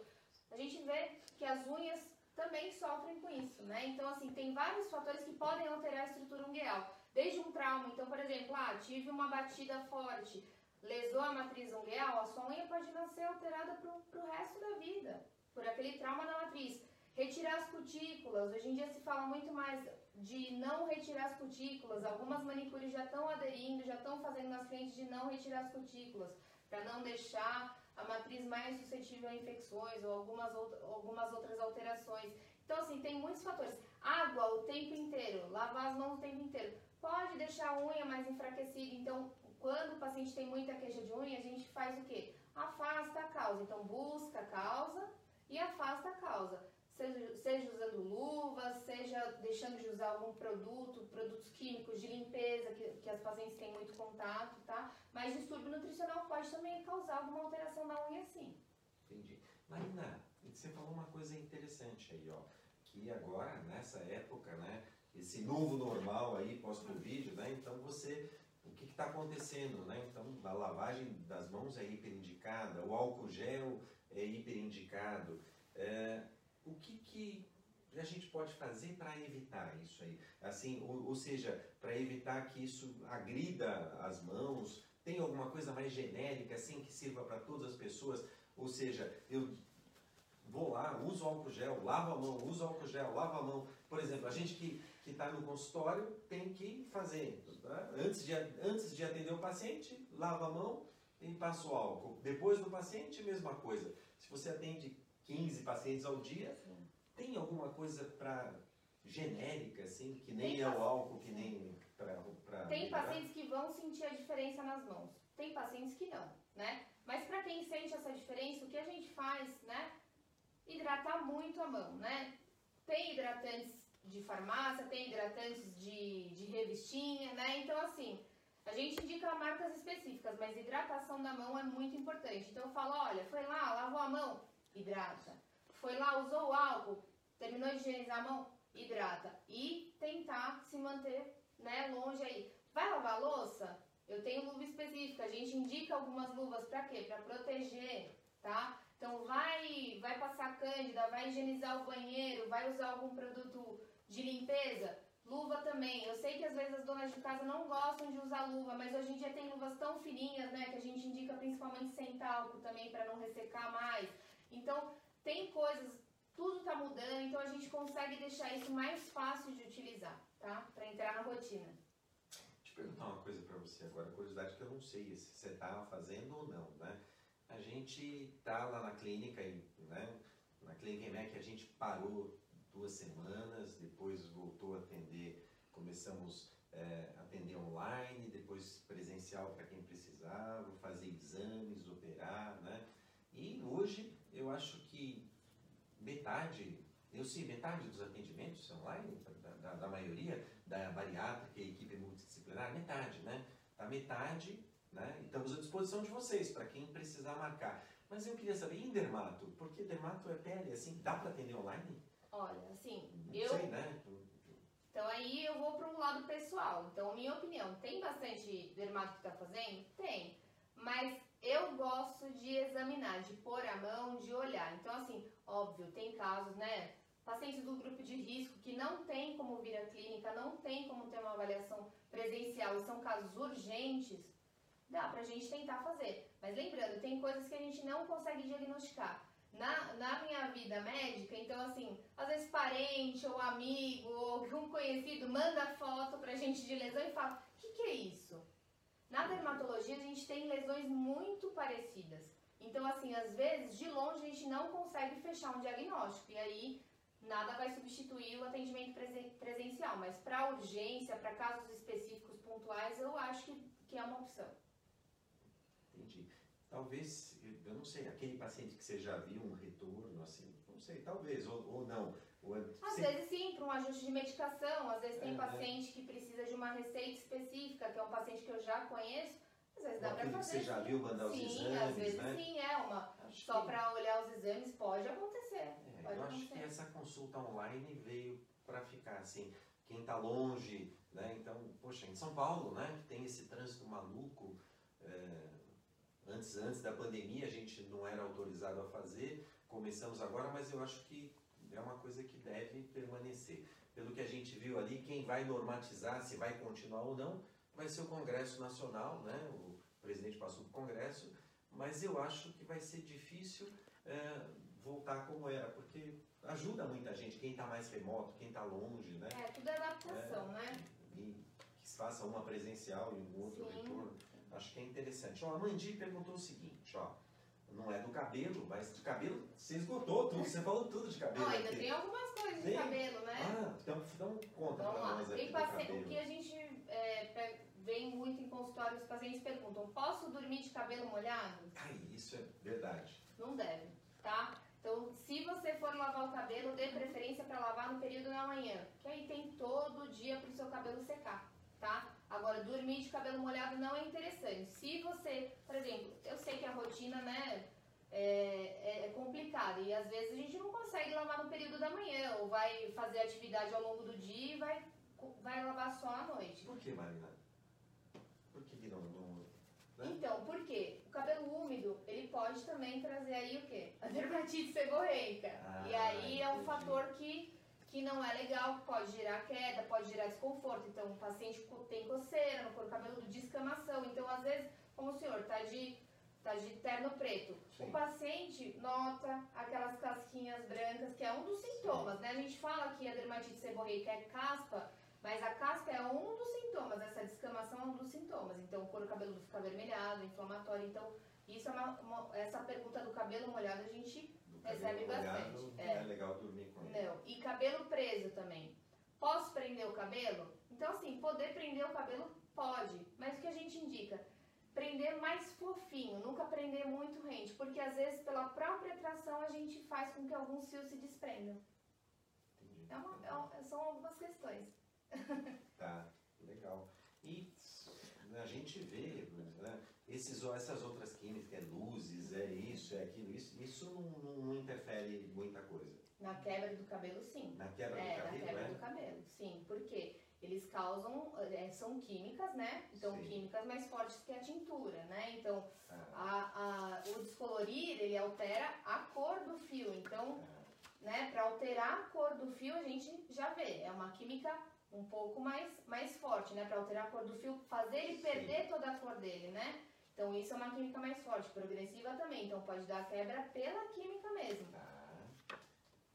a gente vê que as unhas também sofrem com isso, né? Então, assim, tem vários fatores que podem alterar a estrutura ungueal. Desde um trauma, então, por exemplo, ah, tive uma batida forte, lesou a matriz ungueal, a sua unha pode nascer alterada para o resto da vida, por aquele trauma na matriz. Retirar as cutículas, hoje em dia se fala muito mais de não retirar as cutículas, algumas manicures já estão aderindo, já estão fazendo nas frentes de não retirar as cutículas, para não deixar a matriz mais suscetível a infecções ou algumas, algumas outras alterações. Então, assim, tem muitos fatores. Água o tempo inteiro, lavar as mãos o tempo inteiro, pode deixar a unha mais enfraquecida. Então, quando o paciente tem muita queixa de unha, a gente faz o quê? Afasta a causa. Então, busca a causa e afasta a causa. Seja, seja usando luvas, seja deixando de usar algum produto, produtos químicos de limpeza, que, que as pacientes têm muito contato, tá? Mas distúrbio nutricional pode também causar alguma alteração na unha, sim. Entendi. Marina, você falou uma coisa interessante aí, ó. Que agora, nessa época, né? Esse novo normal aí, pós-Covid, né? Então você o que está acontecendo, né? Então, a lavagem das mãos é hiperindicada, o álcool gel é hiperindicado. É, o que, que a gente pode fazer para evitar isso aí? Assim, ou, ou seja, para evitar que isso agrida as mãos, tem alguma coisa mais genérica, assim, que sirva para todas as pessoas? Ou seja, eu vou lá, uso álcool gel, lavo a mão, uso álcool gel, lavo a mão. Por exemplo, a gente que está no consultório tem que fazer. Tá? Antes, de, antes de atender o paciente, lava a mão e passa o álcool. Depois do paciente, mesma coisa. Se você atende 15 pacientes ao dia, Sim. tem alguma coisa para genérica, assim, que nem tem é o álcool, que nem para. Tem pacientes que vão sentir a diferença nas mãos. Tem pacientes que não, né? Mas para quem sente essa diferença, o que a gente faz, né? Hidratar muito a mão, né? Tem hidratantes de farmácia, tem hidratantes de, de revistinha, né? Então, assim, a gente indica marcas específicas, mas hidratação da mão é muito importante. Então, eu falo, olha, foi lá, lavou a mão, hidrata. Foi lá, usou o álcool, terminou de higienizar a mão, hidrata. E tentar se manter, né, longe aí. Vai lavar louça? Eu tenho luva específica. A gente indica algumas luvas para quê? Para proteger, tá? Então vai, vai passar cândida, vai higienizar o banheiro, vai usar algum produto de limpeza, luva também. Eu sei que às vezes as donas de casa não gostam de usar luva, mas hoje em dia tem luvas tão fininhas, né, que a gente indica principalmente sem talco também para não ressecar mais. Então, tem coisas, tudo está mudando, então a gente consegue deixar isso mais fácil de utilizar, tá? Para entrar na rotina. Deixa eu perguntar uma coisa para você agora, curiosidade que eu não sei se você está fazendo ou não, né? A gente tá lá na clínica, né? Na clínica EMEC a gente parou duas semanas, depois voltou a atender, começamos é, atender online, depois presencial para quem precisava, fazer exames, operar, né? E hoje eu acho que metade, eu sei, metade dos atendimentos online, da, da, da maioria, da bariátrica e equipe multidisciplinar, metade, né? A metade, né? E estamos à disposição de vocês, para quem precisar marcar. Mas eu queria saber, em dermato, porque dermato é pele, assim, dá para atender online? Olha, assim, Não eu... sei, né? Então aí eu vou para um lado pessoal. Então, minha opinião, tem bastante dermato que está fazendo? Gosto de examinar, de pôr a mão, de olhar. Então, assim, óbvio, tem casos, né? Pacientes do grupo de risco que não tem como vir à clínica, não tem como ter uma avaliação presencial e são casos urgentes, dá pra gente tentar fazer. Mas lembrando, tem coisas que a gente não consegue diagnosticar. Na, na minha vida médica, então assim, às vezes parente ou amigo ou um conhecido manda foto pra gente de lesão e fala, o que, que é isso? Na dermatologia a gente tem lesões muito parecidas. Então, assim, às vezes, de longe a gente não consegue fechar um diagnóstico. E aí nada vai substituir o atendimento presencial, mas para urgência, para casos específicos pontuais, eu acho que, que é uma opção. Entendi. Talvez, eu não sei, aquele paciente que você já viu um retorno, assim, não sei, talvez, ou, ou não. É às vezes sim, para um ajuste de medicação, às vezes tem é, paciente é. que precisa de uma receita específica, que é um paciente que eu já conheço, às vezes dá para fazer. você já viu mandar sim, os exames, às vezes né? sim, é uma. Acho só que... para olhar os exames pode acontecer. É, pode eu acontecer. acho que essa consulta online veio para ficar assim. Quem está longe, né? Então, poxa, em São Paulo, né? Que tem esse trânsito maluco. É, antes, antes da pandemia a gente não era autorizado a fazer. Começamos agora, mas eu acho que é uma coisa que deve permanecer. Pelo que a gente viu ali, quem vai normatizar, se vai continuar ou não, vai ser o Congresso Nacional, né? O presidente passou para o Congresso, mas eu acho que vai ser difícil é, voltar como era, porque ajuda muita gente, quem está mais remoto, quem está longe, né? É, tudo é adaptação, é, né? E que se faça uma presencial e um outro Sim. retorno. Acho que é interessante. Ó, a Mandi perguntou o seguinte, ó. Não é do cabelo, mas de cabelo você esgotou tudo, você falou tudo de cabelo. Não, ainda aqui. tem algumas coisas de tem? cabelo, né? Ah, então, então conta Vamos lá. nós tem paciente, O que a gente é, vem muito em consultório, os pacientes perguntam, posso dormir de cabelo molhado? Ai, isso é verdade. Não deve, tá? Então, se você for lavar o cabelo, dê preferência para lavar no período da manhã, que aí tem todo dia para o seu cabelo secar, tá? Agora, dormir de cabelo molhado não é interessante. Se você, por exemplo, eu sei que a rotina, né, é, é, é complicada e às vezes a gente não consegue lavar no período da manhã ou vai fazer atividade ao longo do dia e vai, vai lavar só à noite. Por que, Marina? Por que não, não né? Então, por quê? O cabelo úmido, ele pode também trazer aí o quê? A dermatite seborreica. Ah, e aí é um fator que que não é legal, pode gerar queda, pode gerar desconforto. Então, o paciente tem coceira no couro cabeludo, descamação. Então, às vezes, como o senhor está de, tá de terno preto, Sim. o paciente nota aquelas casquinhas brancas, que é um dos sintomas, né? A gente fala que a dermatite seborreica é caspa, mas a casca é um dos sintomas, essa descamação é um dos sintomas. Então, o couro cabeludo fica avermelhado, inflamatório. Então, isso é uma, uma, essa pergunta do cabelo molhado a gente recebe bastante. É. é legal dormir com ele. Não. E cabelo preso também. Posso prender o cabelo? Então, assim, poder prender o cabelo pode, mas o que a gente indica? Prender mais fofinho, nunca prender muito rente, porque às vezes pela própria tração a gente faz com que alguns fios se desprendam. Entendi. É uma, é, são algumas questões. Tá, legal. E a gente vê, esses, essas outras químicas, é luzes, é isso, é aquilo, isso, isso não, não, interfere muita coisa. Na quebra do cabelo, sim. Na quebra é, do cabelo, na quebra é? do cabelo, sim. Porque eles causam, é, são químicas, né? Então, sim. químicas mais fortes que a tintura, né? Então, ah. a, a, o descolorir, ele altera a cor do fio. Então, ah. né, para alterar a cor do fio, a gente já vê. É uma química um pouco mais, mais forte, né? Para alterar a cor do fio, fazer ele perder Sim. toda a cor dele, né? Então isso é uma química mais forte, progressiva também. Então pode dar quebra pela química mesmo. Tá.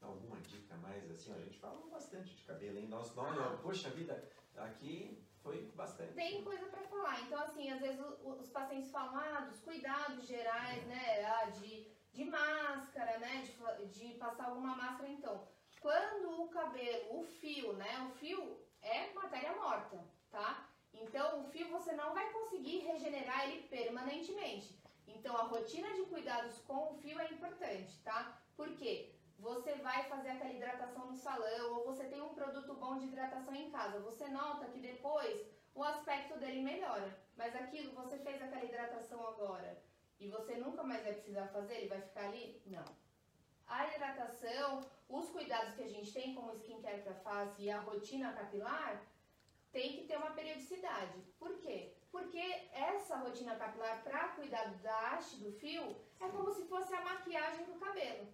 Alguma dica mais assim? a gente fala bastante de cabelo, hein? Nós, nós, ah. poxa vida, aqui foi bastante. Tem coisa para falar. Então, assim, às vezes os pacientes falam ah, dos cuidados gerais, né? Ah, de, de máscara, né? De, de passar alguma máscara. Então, quando o cabelo, o fio, né? O fio é matéria morta, tá? Então, o fio você não vai conseguir regenerar ele permanentemente. Então, a rotina de cuidados com o fio é importante, tá? Por quê? Você vai fazer aquela hidratação no salão ou você tem um produto bom de hidratação em casa. Você nota que depois o aspecto dele melhora. Mas aquilo, você fez aquela hidratação agora e você nunca mais vai precisar fazer, ele vai ficar ali? Não. A hidratação, os cuidados que a gente tem, como skincare para face e a rotina capilar, tem que ter uma periodicidade. Por quê? Porque essa rotina capilar para cuidar da haste do fio é como se fosse a maquiagem do cabelo,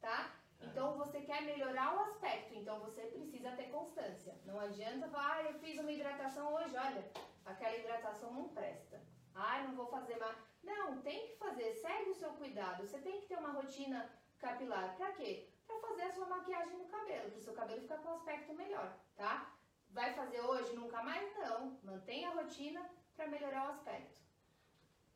tá? Então você quer melhorar o aspecto, então você precisa ter constância. Não adianta falar, ah, eu fiz uma hidratação hoje, olha, aquela hidratação não presta. Ah, não vou fazer mais. Não, tem que fazer, segue o seu cuidado. Você tem que ter uma rotina capilar. Para quê? Para fazer a sua maquiagem no cabelo, para o seu cabelo ficar com um aspecto melhor, tá? Vai fazer hoje, nunca mais? Não. Mantenha a rotina para melhorar o aspecto.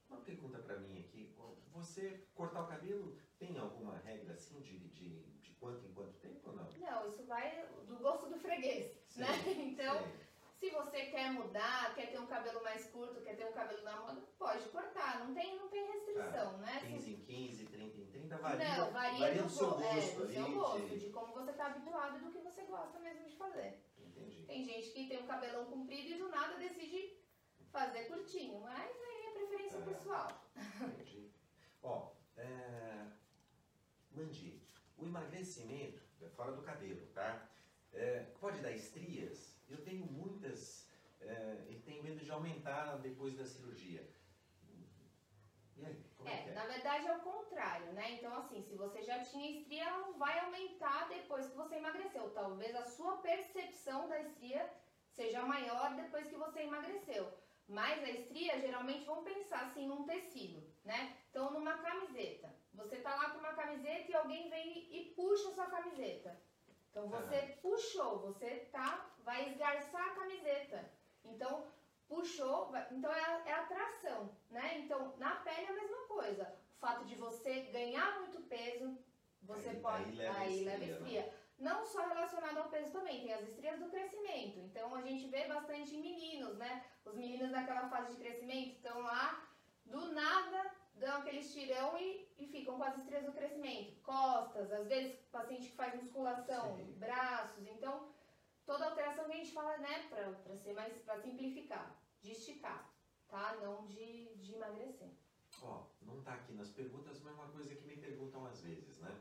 Uma pergunta para mim aqui. Você cortar o cabelo tem alguma regra assim de, de, de quanto em quanto tempo ou não? Não, isso vai do gosto do freguês, sim, né? Então, sim. se você quer mudar, quer ter um cabelo mais curto, quer ter um cabelo na moda, pode cortar, não tem, não tem restrição, ah, né? 15 em 15, 30 em 30, varia, não, varia, varia do, do seu gosto, é, do seu gosto de... de como você está habituado e do que você gosta mesmo de fazer. Entendi. Tem gente que tem um cabelão comprido e do nada decide fazer curtinho, mas aí é preferência é, pessoal. Entendi. Ó, é, Mandi, o emagrecimento, é fora do cabelo, tá? É, pode dar estrias? Eu tenho muitas é, e tenho medo de aumentar depois da cirurgia. Como é, é, é, na verdade é o contrário, né? Então, assim, se você já tinha estria, ela não vai aumentar depois que você emagreceu. Talvez a sua percepção da estria seja maior depois que você emagreceu. Mas a estria, geralmente, vão pensar assim num tecido, né? Então, numa camiseta. Você tá lá com uma camiseta e alguém vem e puxa a sua camiseta. Então, você ah. puxou, você tá, vai esgarçar a camiseta. Então, puxou, então é, é atração, né? Então, na pele é a mesma coisa. O fato de você ganhar muito peso, você aí, pode. Aí leva aí estria, leva estria. Né? Não só relacionado ao peso também, tem as estrias do crescimento. Então a gente vê bastante em meninos, né? Os meninos naquela fase de crescimento estão lá, do nada dão aquele estirão e, e ficam com as estrias do crescimento. Costas, às vezes paciente que faz musculação, Sim. braços. Então, toda alteração que a gente fala, né, pra ser mais, pra simplificar, de esticar, tá? Não de, de emagrecer. Ó, não tá aqui nas perguntas, mas é uma coisa que me perguntam às vezes, né?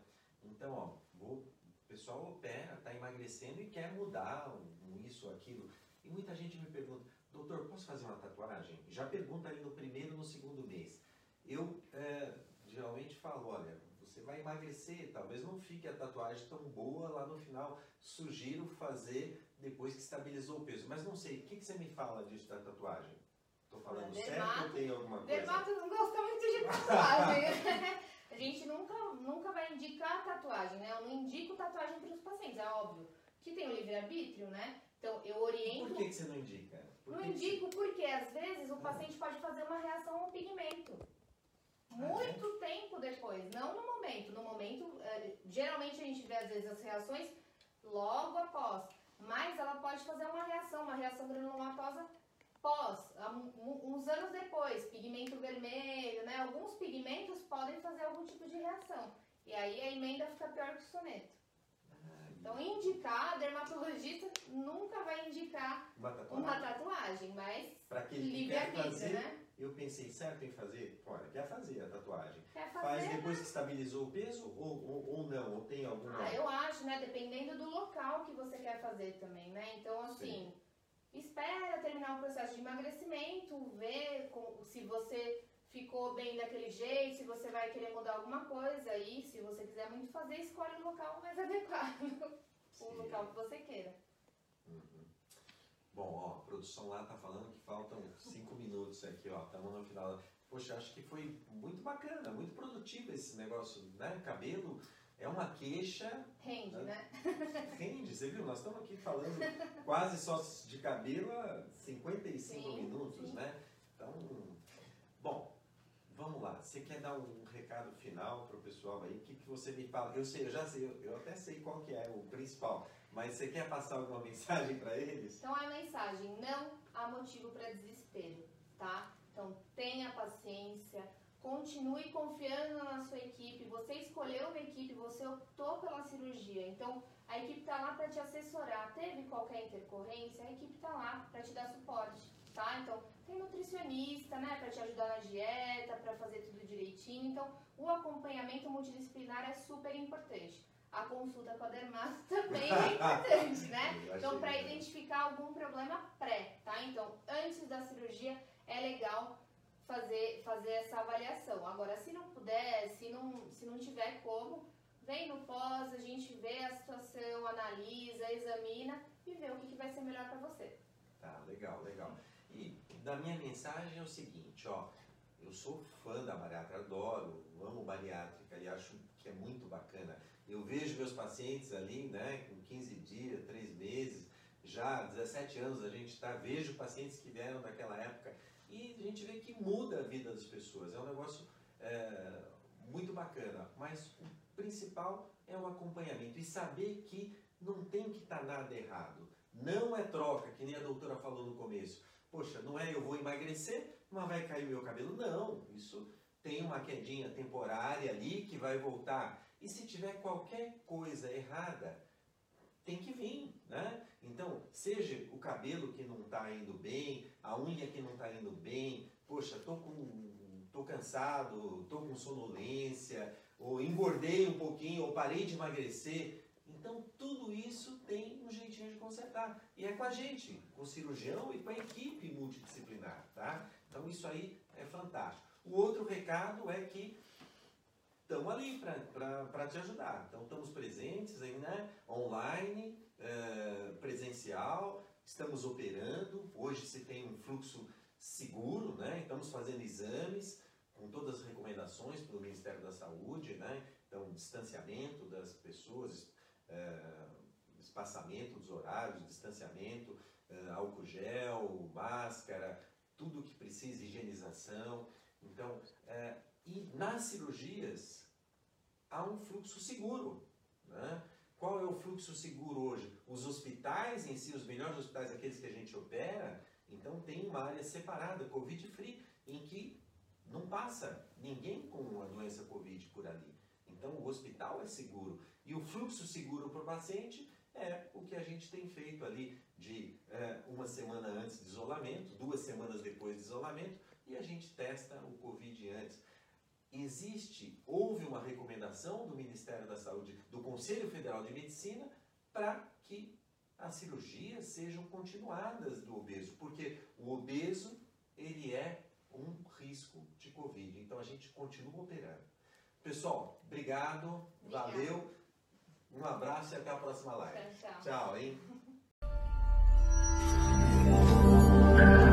Então, ó, vou pessoal opera, está emagrecendo e quer mudar um, isso aquilo. E muita gente me pergunta, doutor, posso fazer uma tatuagem? Já pergunta ali no primeiro no segundo mês. Eu é, geralmente falo, olha, você vai emagrecer, talvez não fique a tatuagem tão boa lá no final. Sugiro fazer depois que estabilizou o peso. Mas não sei, o que, que você me fala disso da tatuagem? Estou falando certo ou tem alguma coisa? Dermato não gosta muito de tatuagem. A gente nunca, nunca vai indicar tatuagem, né? Eu não indico tatuagem para os pacientes, é óbvio. Que tem o livre-arbítrio, né? Então eu oriento. Por que, que você não indica? Por não indico você... porque às vezes o hum. paciente pode fazer uma reação ao pigmento. Muito tempo depois, não no momento. No momento, é, geralmente a gente vê às vezes as reações logo após, mas ela pode fazer uma reação, uma reação granulomatosa pós, uns anos depois, pigmento vermelho, né? Alguns pigmentos podem fazer algum tipo de reação. E aí a emenda fica pior que o soneto. Então, indicar, dermatologista nunca vai indicar uma tatuagem, uma tatuagem mas que quer fazer, né? Eu pensei certo em fazer, olha, quer fazer a tatuagem. Quer fazer, Faz depois né? que estabilizou o peso ou, ou, ou, não? Ou tem alguma. Ah, eu acho, né? Dependendo do local que você quer fazer também, né? Então, assim. Sim espera terminar o processo de emagrecimento, ver se você ficou bem daquele jeito, se você vai querer mudar alguma coisa e se você quiser muito fazer, escolhe o local mais adequado, o local que você queira. Bom, ó, a produção lá tá falando que faltam cinco minutos aqui, ó, estamos no final. Poxa, acho que foi muito bacana, muito produtivo esse negócio, né? Cabelo, é uma queixa. Rende, né? Rende, você viu? Nós estamos aqui falando quase só de cabelo há 55 sim, minutos, sim. né? Então, bom, vamos lá. Você quer dar um recado final para o pessoal aí? O que, que você me fala? Eu sei, eu já sei, eu, eu até sei qual que é o principal, mas você quer passar alguma mensagem para eles? Então, a mensagem: não há motivo para desespero, tá? Então, tenha paciência Continue confiando na sua equipe. Você escolheu uma equipe, você optou pela cirurgia. Então, a equipe está lá para te assessorar. Teve qualquer intercorrência, a equipe está lá para te dar suporte, tá? Então, tem nutricionista, né, para te ajudar na dieta, para fazer tudo direitinho. Então, o acompanhamento multidisciplinar é super importante. A consulta com a dermato também é importante, né? Então, para identificar algum problema pré, tá? Então, antes da cirurgia, é legal fazer, fazer essa avaliação. Agora, se não puder, se não, se não tiver como, vem no pós, a gente vê a situação, analisa, examina e vê o que, que vai ser melhor para você. Tá, legal, legal. E da minha mensagem é o seguinte, ó, eu sou fã da bariátrica, adoro, amo bariátrica e acho que é muito bacana. Eu vejo meus pacientes ali, né, com 15 dias, 3 meses, já 17 anos a gente está, vejo pacientes que vieram daquela época e a gente vê que muda a vida das pessoas. É um negócio é, muito bacana, mas o principal é o acompanhamento e saber que não tem que estar tá nada errado. Não é troca, que nem a doutora falou no começo. Poxa, não é eu vou emagrecer, mas vai cair meu cabelo. Não, isso tem uma quedinha temporária ali que vai voltar. E se tiver qualquer coisa errada, tem que vir, né? Então, seja o cabelo que não está indo bem, a unha que não está indo bem, poxa, tô com tô cansado, tô com sonolência, ou engordei um pouquinho, ou parei de emagrecer. Então, tudo isso tem um jeitinho de consertar. E é com a gente, com o cirurgião e com a equipe multidisciplinar, tá? Então, isso aí é fantástico. O outro recado é que estamos ali para te ajudar. Então, estamos presentes aí, né? Online, é, presencial, estamos operando. Hoje se tem um fluxo seguro, né? Estamos fazendo exames com todas as recomendações pelo Ministério da Saúde, né? Então, distanciamento das pessoas, é, espaçamento dos horários, distanciamento, é, álcool gel, máscara, tudo que precisa, higienização. Então, é, e nas cirurgias há um fluxo seguro. Né? Qual é o fluxo seguro hoje? Os hospitais em si, os melhores hospitais, aqueles que a gente opera, então tem uma área separada, Covid-free, em que não passa ninguém com a doença Covid por ali. Então o hospital é seguro. E o fluxo seguro para o paciente é o que a gente tem feito ali de é, uma semana antes de isolamento, duas semanas depois de isolamento, e a gente testa o Covid antes existe, houve uma recomendação do Ministério da Saúde, do Conselho Federal de Medicina, para que as cirurgias sejam continuadas do obeso, porque o obeso ele é um risco de Covid. Então a gente continua operando. Pessoal, obrigado, obrigado. valeu, um abraço e até a próxima live. Tchau, tchau. tchau hein?